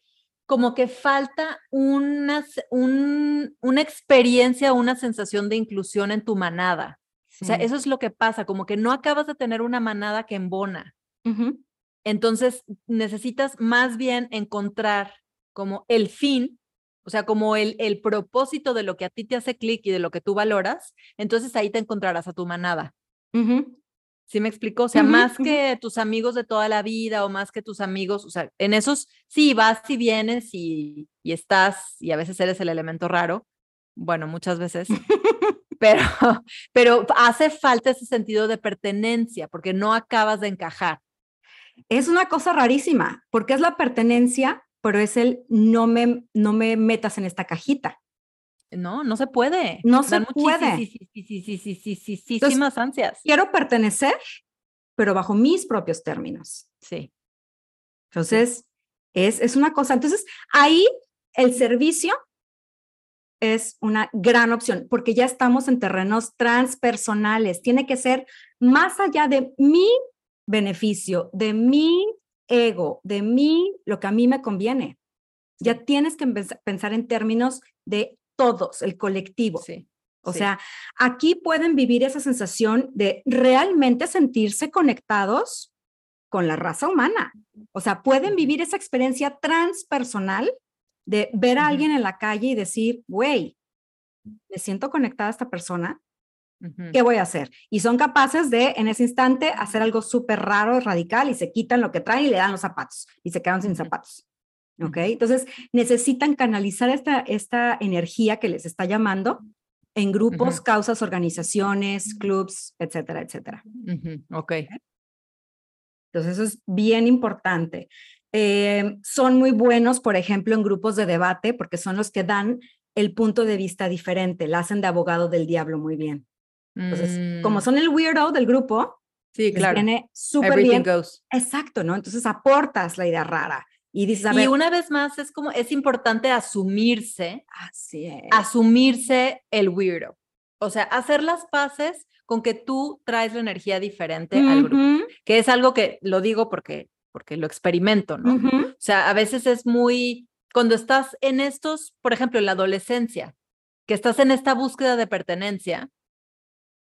como que falta una, un, una experiencia, una sensación de inclusión en tu manada. O sea, eso es lo que pasa, como que no acabas de tener una manada que embona. Entonces, necesitas más bien encontrar como el fin, o sea, como el, el propósito de lo que a ti te hace clic y de lo que tú valoras. Entonces ahí te encontrarás a tu manada. ¿Sí me explico? O sea, más que tus amigos de toda la vida o más que tus amigos, o sea, en esos sí vas y vienes y, y estás y a veces eres el elemento raro, bueno, muchas veces, pero, pero hace falta ese sentido de pertenencia porque no acabas de encajar. Es una cosa rarísima, porque es la pertenencia, pero es el no me, no me metas en esta cajita. No, no se puede. No se puede. Muchísimas ansias. Quiero pertenecer, pero bajo mis propios términos. Sí. Entonces, es, es una cosa. Entonces, ahí el servicio es una gran opción porque ya estamos en terrenos transpersonales. Tiene que ser más allá de mi beneficio, de mi ego, de mí, lo que a mí me conviene. Ya tienes que pensar en términos de todos, el colectivo. Sí. O sea, aquí pueden vivir esa sensación de realmente sentirse conectados con la raza humana. O sea, pueden vivir esa experiencia transpersonal de ver a alguien en la calle y decir, güey, me siento conectada a esta persona, ¿qué voy a hacer? Y son capaces de, en ese instante, hacer algo súper raro, radical, y se quitan lo que traen y le dan los zapatos, y se quedan sin zapatos. ¿Ok? Entonces, necesitan canalizar esta, esta energía que les está llamando en grupos, causas, organizaciones, clubs, etcétera, etcétera. Ok. Entonces, eso es bien importante. Eh, son muy buenos, por ejemplo, en grupos de debate, porque son los que dan el punto de vista diferente, la hacen de abogado del diablo muy bien. Entonces, como mm. son el weirdo del grupo, sí, claro. viene súper bien. Exacto, ¿no? Entonces aportas la idea rara. Y y una vez más es como, es importante asumirse, así es. asumirse el weirdo. O sea, hacer las paces con que tú traes la energía diferente al grupo, que es algo que lo digo porque, porque lo experimento, ¿no? O sea, a veces es muy cuando estás en estos, por ejemplo, en la adolescencia, que estás en esta búsqueda de pertenencia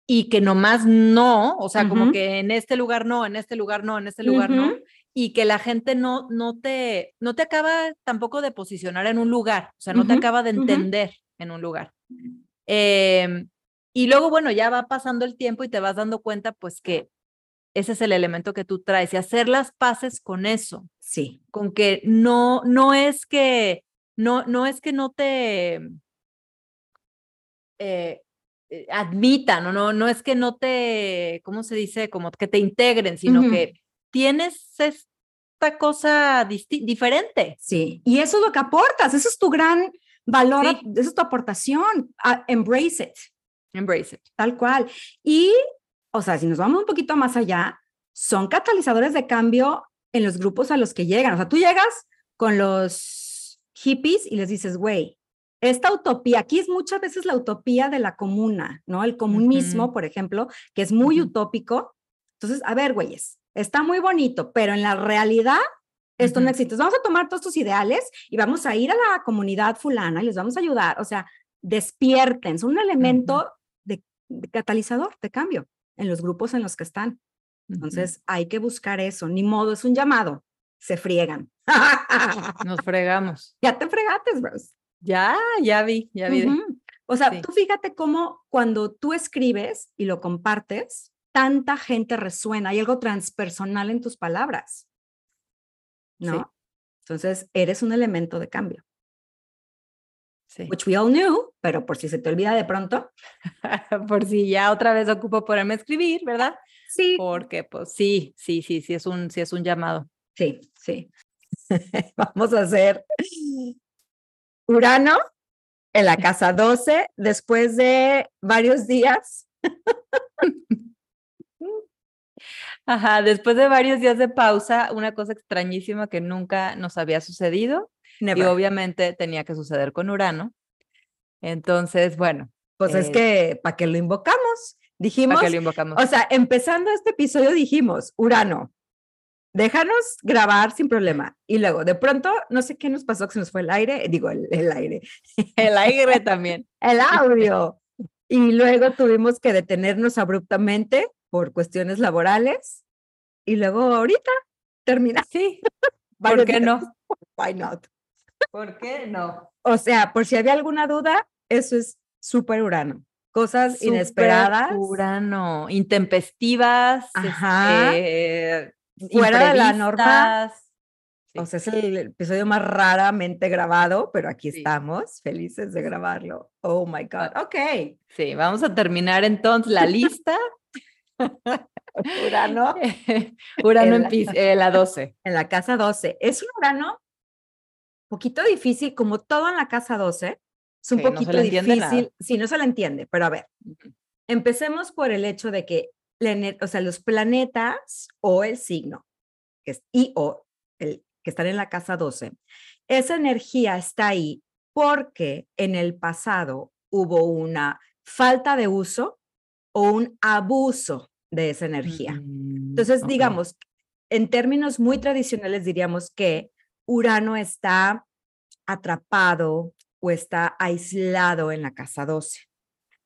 y que nomás no, o sea, como que en este lugar no, en este lugar no, en este lugar no, y que la gente no, no, te, no te acaba tampoco de posicionar en un lugar, o sea, no te acaba de entender en un lugar. Em, y luego, bueno, ya va pasando el tiempo y te vas dando cuenta, pues que ese es el elemento que tú traes y hacer las paces con eso. Sí. Con que no, no es que, no, no es que no te eh, eh, admitan o no, no es que no te, ¿cómo se dice? Como que te integren, sino que tienes esta cosa diferente. Sí, y eso es lo que aportas, eso es tu gran valor, esa es tu aportación. embrace it. Embrace it. Tal cual. Y o sea, si nos vamos un poquito más allá, son catalizadores de cambio en los grupos a los que llegan. O sea, tú llegas con los hippies y les dices, güey, esta utopía, aquí es muchas veces la utopía de la comuna, ¿no? El comunismo, por ejemplo, que es muy utópico. Entonces, a ver, güeyes, está muy bonito, pero en la realidad esto no existe. vamos a tomar todos estos ideales y vamos a ir a la comunidad fulana y les vamos a ayudar. O sea, despierten, son un elemento de catalizador de cambio en los grupos en los que están. Entonces, hay que buscar eso, ni modo, es un llamado, se friegan. Nos fregamos. Ya te fregates, bros. Ya, ya vi, ya vi. O sea, tú fíjate cómo cuando tú escribes y lo compartes, tanta gente resuena, hay algo transpersonal en tus palabras. ¿No? Entonces, eres un elemento de cambio. Which we all knew, pero por si se te olvida de pronto. por si ya otra vez ocupo ponerme a escribir, ¿verdad? Sí. Porque pues sí, sí, sí, sí es un, sí es un llamado. Sí, sí. Vamos a hacer Urano en la casa 12 después de varios días. Ajá, después de varios días de pausa, una cosa extrañísima que nunca nos había sucedido y obviamente tenía que suceder con Urano. Entonces, bueno. Pues es eh, que, ¿para qué lo invocamos? Dijimos, ¿para qué lo invocamos? o sea, empezando este episodio dijimos, Urano, déjanos grabar sin problema. Y luego, de pronto, no sé qué nos pasó, que se nos fue el aire, digo, el, el aire. El aire también. el audio. Y luego tuvimos que detenernos abruptamente por cuestiones laborales. Y luego ahorita termina. Sí. ¿Por qué no? Why not? ¿Por qué no? O sea, por si había alguna duda, eso es súper Urano. Cosas inesperadas. Urano, intempestivas, este, fuera de la norma. O sea, es el episodio más raramente grabado, pero aquí estamos, felices de grabarlo. Oh my God. Ok. Sí, vamos a terminar entonces la lista. Urano. Urano en, eh, la 12. En la casa 12. Es un Urano poquito difícil, como todo en la casa 12, es un poquito difícil. Sí, no se la entiende, pero a ver, empecemos por el hecho de que, o sea, los planetas o el signo, que es y o, el, que están en la casa 12, esa energía está ahí porque en el pasado hubo una falta de uso o un abuso de esa energía. Mm, Entonces, digamos, en términos muy tradicionales diríamos que Urano está atrapado o está aislado en la casa 12.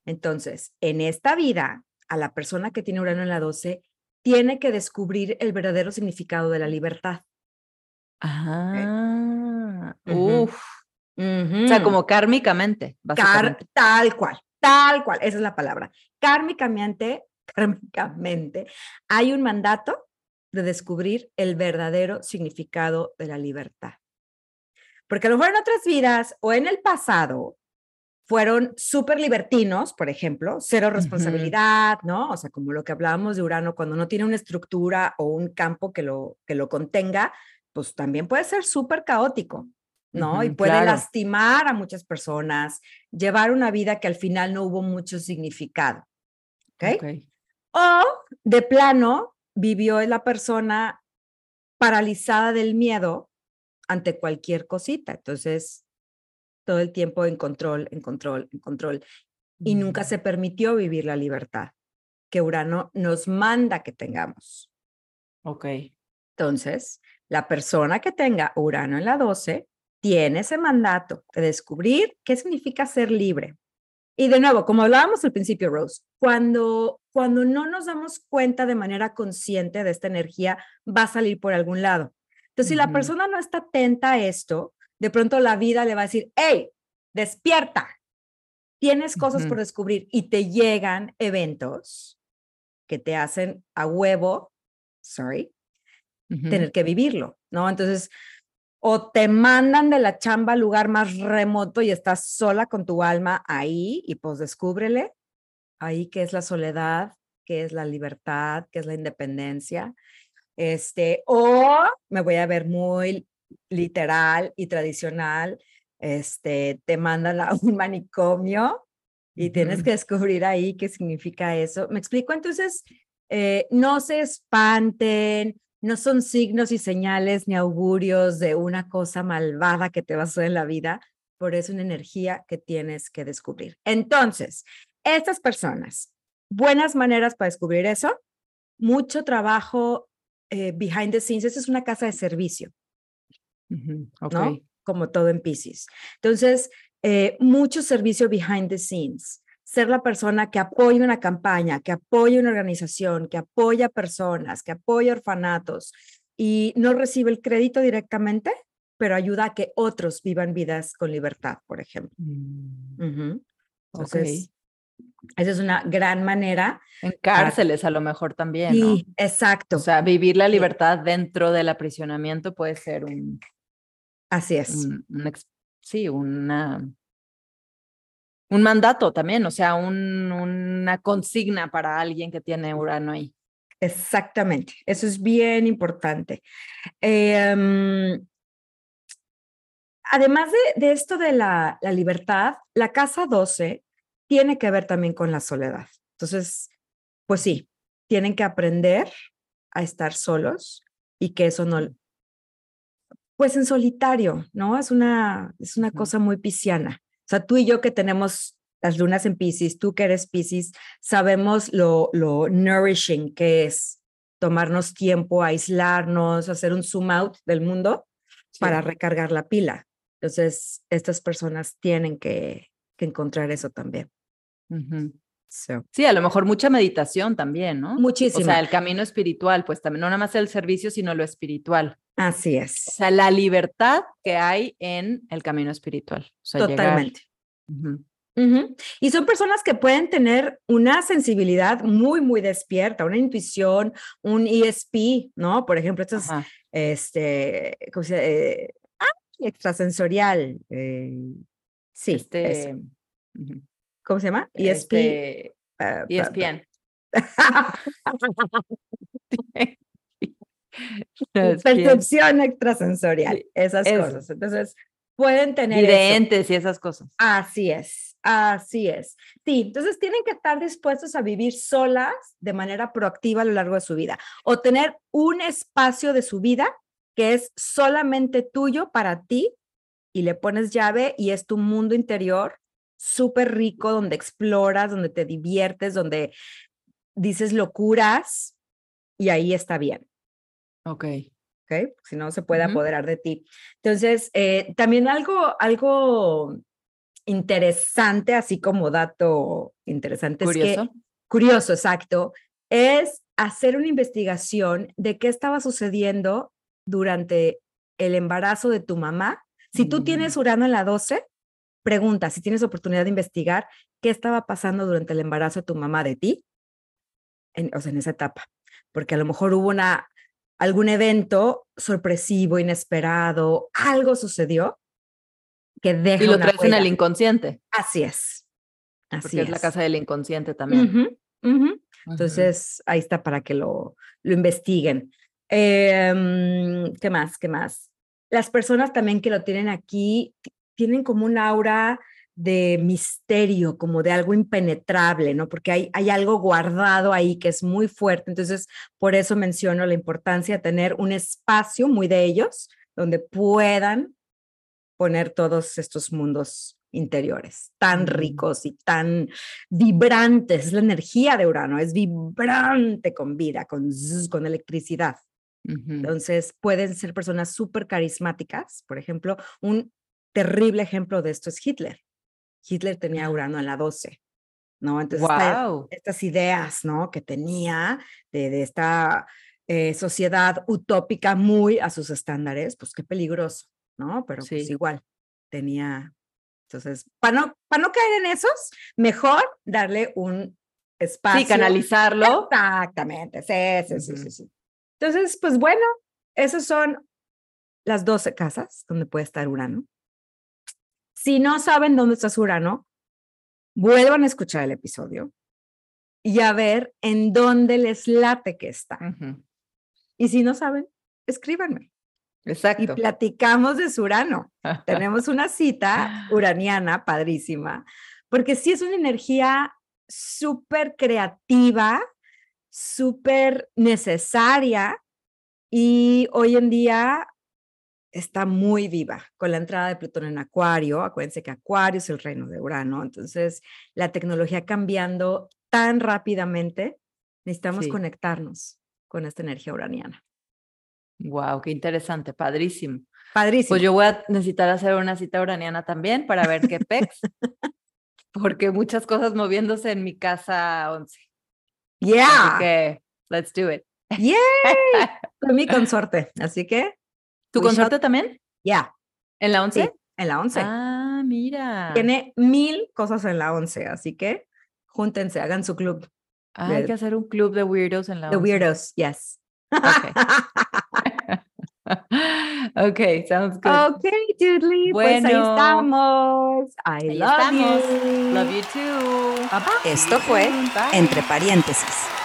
Entonces, en esta vida, a la persona que tiene Urano en la 12 tiene que descubrir el verdadero significado de la libertad. Ah, uff. O sea, como kármicamente. tal cual, tal cual, esa es la palabra. Kármicamente, kármicamente, hay un mandato de descubrir el verdadero significado de la libertad. Porque a lo mejor en otras vidas o en el pasado fueron súper libertinos, por ejemplo, cero responsabilidad, ¿no? O sea, como lo que hablábamos de Urano, cuando no tiene una estructura o un campo que lo, que lo contenga, pues también puede ser súper caótico, ¿no? y puede lastimar a muchas personas, llevar una vida que al final no hubo mucho significado. ¿Ok? O de plano, vivió la persona paralizada del miedo ante cualquier cosita. Entonces, todo el tiempo en control, en control, en control. Y nunca se mm. permitió vivir la libertad que Urano nos manda que tengamos. Ok. Entonces, la persona que tenga Urano en la 12 tiene ese mandato de descubrir qué significa ser libre. Y de nuevo, como hablábamos al principio, Rose, cuando, cuando no nos damos cuenta de manera consciente de esta energía, va a salir por algún lado. Entonces, si la persona no está atenta a esto, de pronto la vida le va a decir, hey, despierta, tienes cosas por descubrir y te llegan eventos que te hacen a huevo, sorry, tener que vivirlo, ¿no? Entonces, o te mandan de la chamba al lugar más remoto y estás sola con tu alma ahí y pues descúbrele ahí qué es la soledad, qué es la libertad, qué es la independencia. Este, o me voy a ver muy literal y tradicional, este, te mandan a un manicomio y tienes que descubrir ahí qué significa eso. ¿Me explico? Entonces, eh, no se espanten, no son signos y señales ni augurios de una cosa malvada que te va a hacer en la vida, por eso es una energía que tienes que descubrir. Entonces, estas personas, buenas maneras para descubrir eso, mucho trabajo eh, behind the scenes, esa es una casa de servicio, ¿no? Como todo en Pisces. Entonces, eh, mucho servicio behind the scenes ser la persona que apoya una campaña, que apoya una organización, que apoya personas, que apoya orfanatos y no recibe el crédito directamente, pero ayuda a que otros vivan vidas con libertad, por ejemplo. Mm. Entonces, esa es una gran manera. En cárceles a lo mejor también. Sí, exacto. O sea, vivir la libertad dentro del aprisionamiento puede ser un... Así es. sí, una un mandato también, o sea, una consigna para alguien que tiene Urano ahí. Exactamente, eso es bien importante. Em, además de, esto de la, la, libertad, la casa 12 tiene que ver también con la soledad. Entonces, pues sí, tienen que aprender a estar solos y que eso no, pues en solitario, ¿no? Es una, es una cosa muy pisciana. O sea, tú y yo que tenemos las lunas en Pisces, tú que eres Pisces, sabemos lo, lo nourishing que es tomarnos tiempo, aislarnos, hacer un zoom out del mundo para recargar la pila. Entonces, estas personas tienen que, que encontrar eso también. Sí, a lo mejor mucha meditación también, ¿no? Muchísimo. O sea, el camino espiritual, pues también, no nada más el servicio, sino lo espiritual. Así es. O sea, la libertad que hay en el camino espiritual. Totalmente. Y son personas que pueden tener una sensibilidad muy, muy despierta, una intuición, un ESP, ¿no? Por ejemplo, estos, este, ¿cómo se eh, ah, extrasensorial. Eh, sí, este, ¿cómo se llama? ESP. Este, ESPN. Percepción extrasensorial, esas cosas. Entonces, pueden tener... Videntes y esas cosas. Así es, así es. Sí, entonces tienen que estar dispuestos a vivir solas de manera proactiva a lo largo de su vida o tener un espacio de su vida que es solamente tuyo para ti y le pones llave y es tu mundo interior súper rico donde exploras, donde te diviertes, donde dices locuras y ahí está bien. Ok. Si no, se puede apoderar de ti. Entonces, eh, también algo, algo interesante, así como dato interesante, curioso. es que, curioso, exacto, es hacer una investigación de qué estaba sucediendo durante el embarazo de tu mamá. Si tú tienes mm. Urano en la 12, pregunta, si tienes oportunidad de investigar qué estaba pasando durante el embarazo de tu mamá de ti, en, o sea, en esa etapa, porque a lo mejor hubo una algún evento sorpresivo, inesperado, algo sucedió que deja. Y lo traes en el inconsciente. Así es. Así Porque es. la casa del inconsciente también. Entonces, ahí está para que lo, lo investiguen. Em, ¿Qué más? ¿Qué más? Las personas también que lo tienen aquí tienen como un aura de misterio, como de algo impenetrable, ¿no? Porque hay, hay algo guardado ahí que es muy fuerte. Entonces, por eso menciono la importancia de tener un espacio muy de ellos donde puedan poner todos estos mundos interiores tan ricos y tan vibrantes. Es la energía de Urano, es vibrante con vida, con, con electricidad. Entonces, pueden ser personas súper carismáticas. Por ejemplo, un terrible ejemplo de esto es Hitler. Hitler tenía Urano en la 12, ¿no? Entonces, estas ideas, ¿no? Que tenía de, esta eh, sociedad utópica muy a sus estándares, pues qué peligroso, ¿no? Pero pues igual tenía. Entonces, para no, para no caer en esos, mejor darle un espacio. Sí, canalizarlo. Exactamente, sí, sí, sí, sí. Entonces, pues bueno, esas son las 12 casas donde puede estar Urano. Si no saben dónde está su Urano, vuelvan a escuchar el episodio y a ver en dónde les late que está. Y si no saben, escríbanme. Exacto. Y platicamos de su Urano. Tenemos una cita uraniana padrísima, porque sí es una energía súper creativa, súper necesaria y hoy en día está muy viva con la entrada de Plutón en Acuario. Acuérdense que Acuario es el reino de Urano, entonces la tecnología cambiando tan rápidamente, necesitamos conectarnos con esta energía uraniana. Wow, qué interesante, padrísimo. Padrísimo. Pues yo voy a necesitar hacer una cita uraniana también para ver qué pex, porque muchas cosas moviéndose en mi casa 11. Yeah. Así let's do it. Yay. Fue mi consorte, así que. ¿Tu consorte también? Ya. ¿En la 11? en la 11. Ah, mira. Tiene mil cosas en la 11, así que júntense, hagan su club. Ah, hay que hacer un club de weirdos en la 11. The weirdos, yes. Okay. ok, sounds good. Ok, Dudley. Bueno, pues ahí estamos. I love estamos. you. Love you too. Esto fue Entre Paréntesis.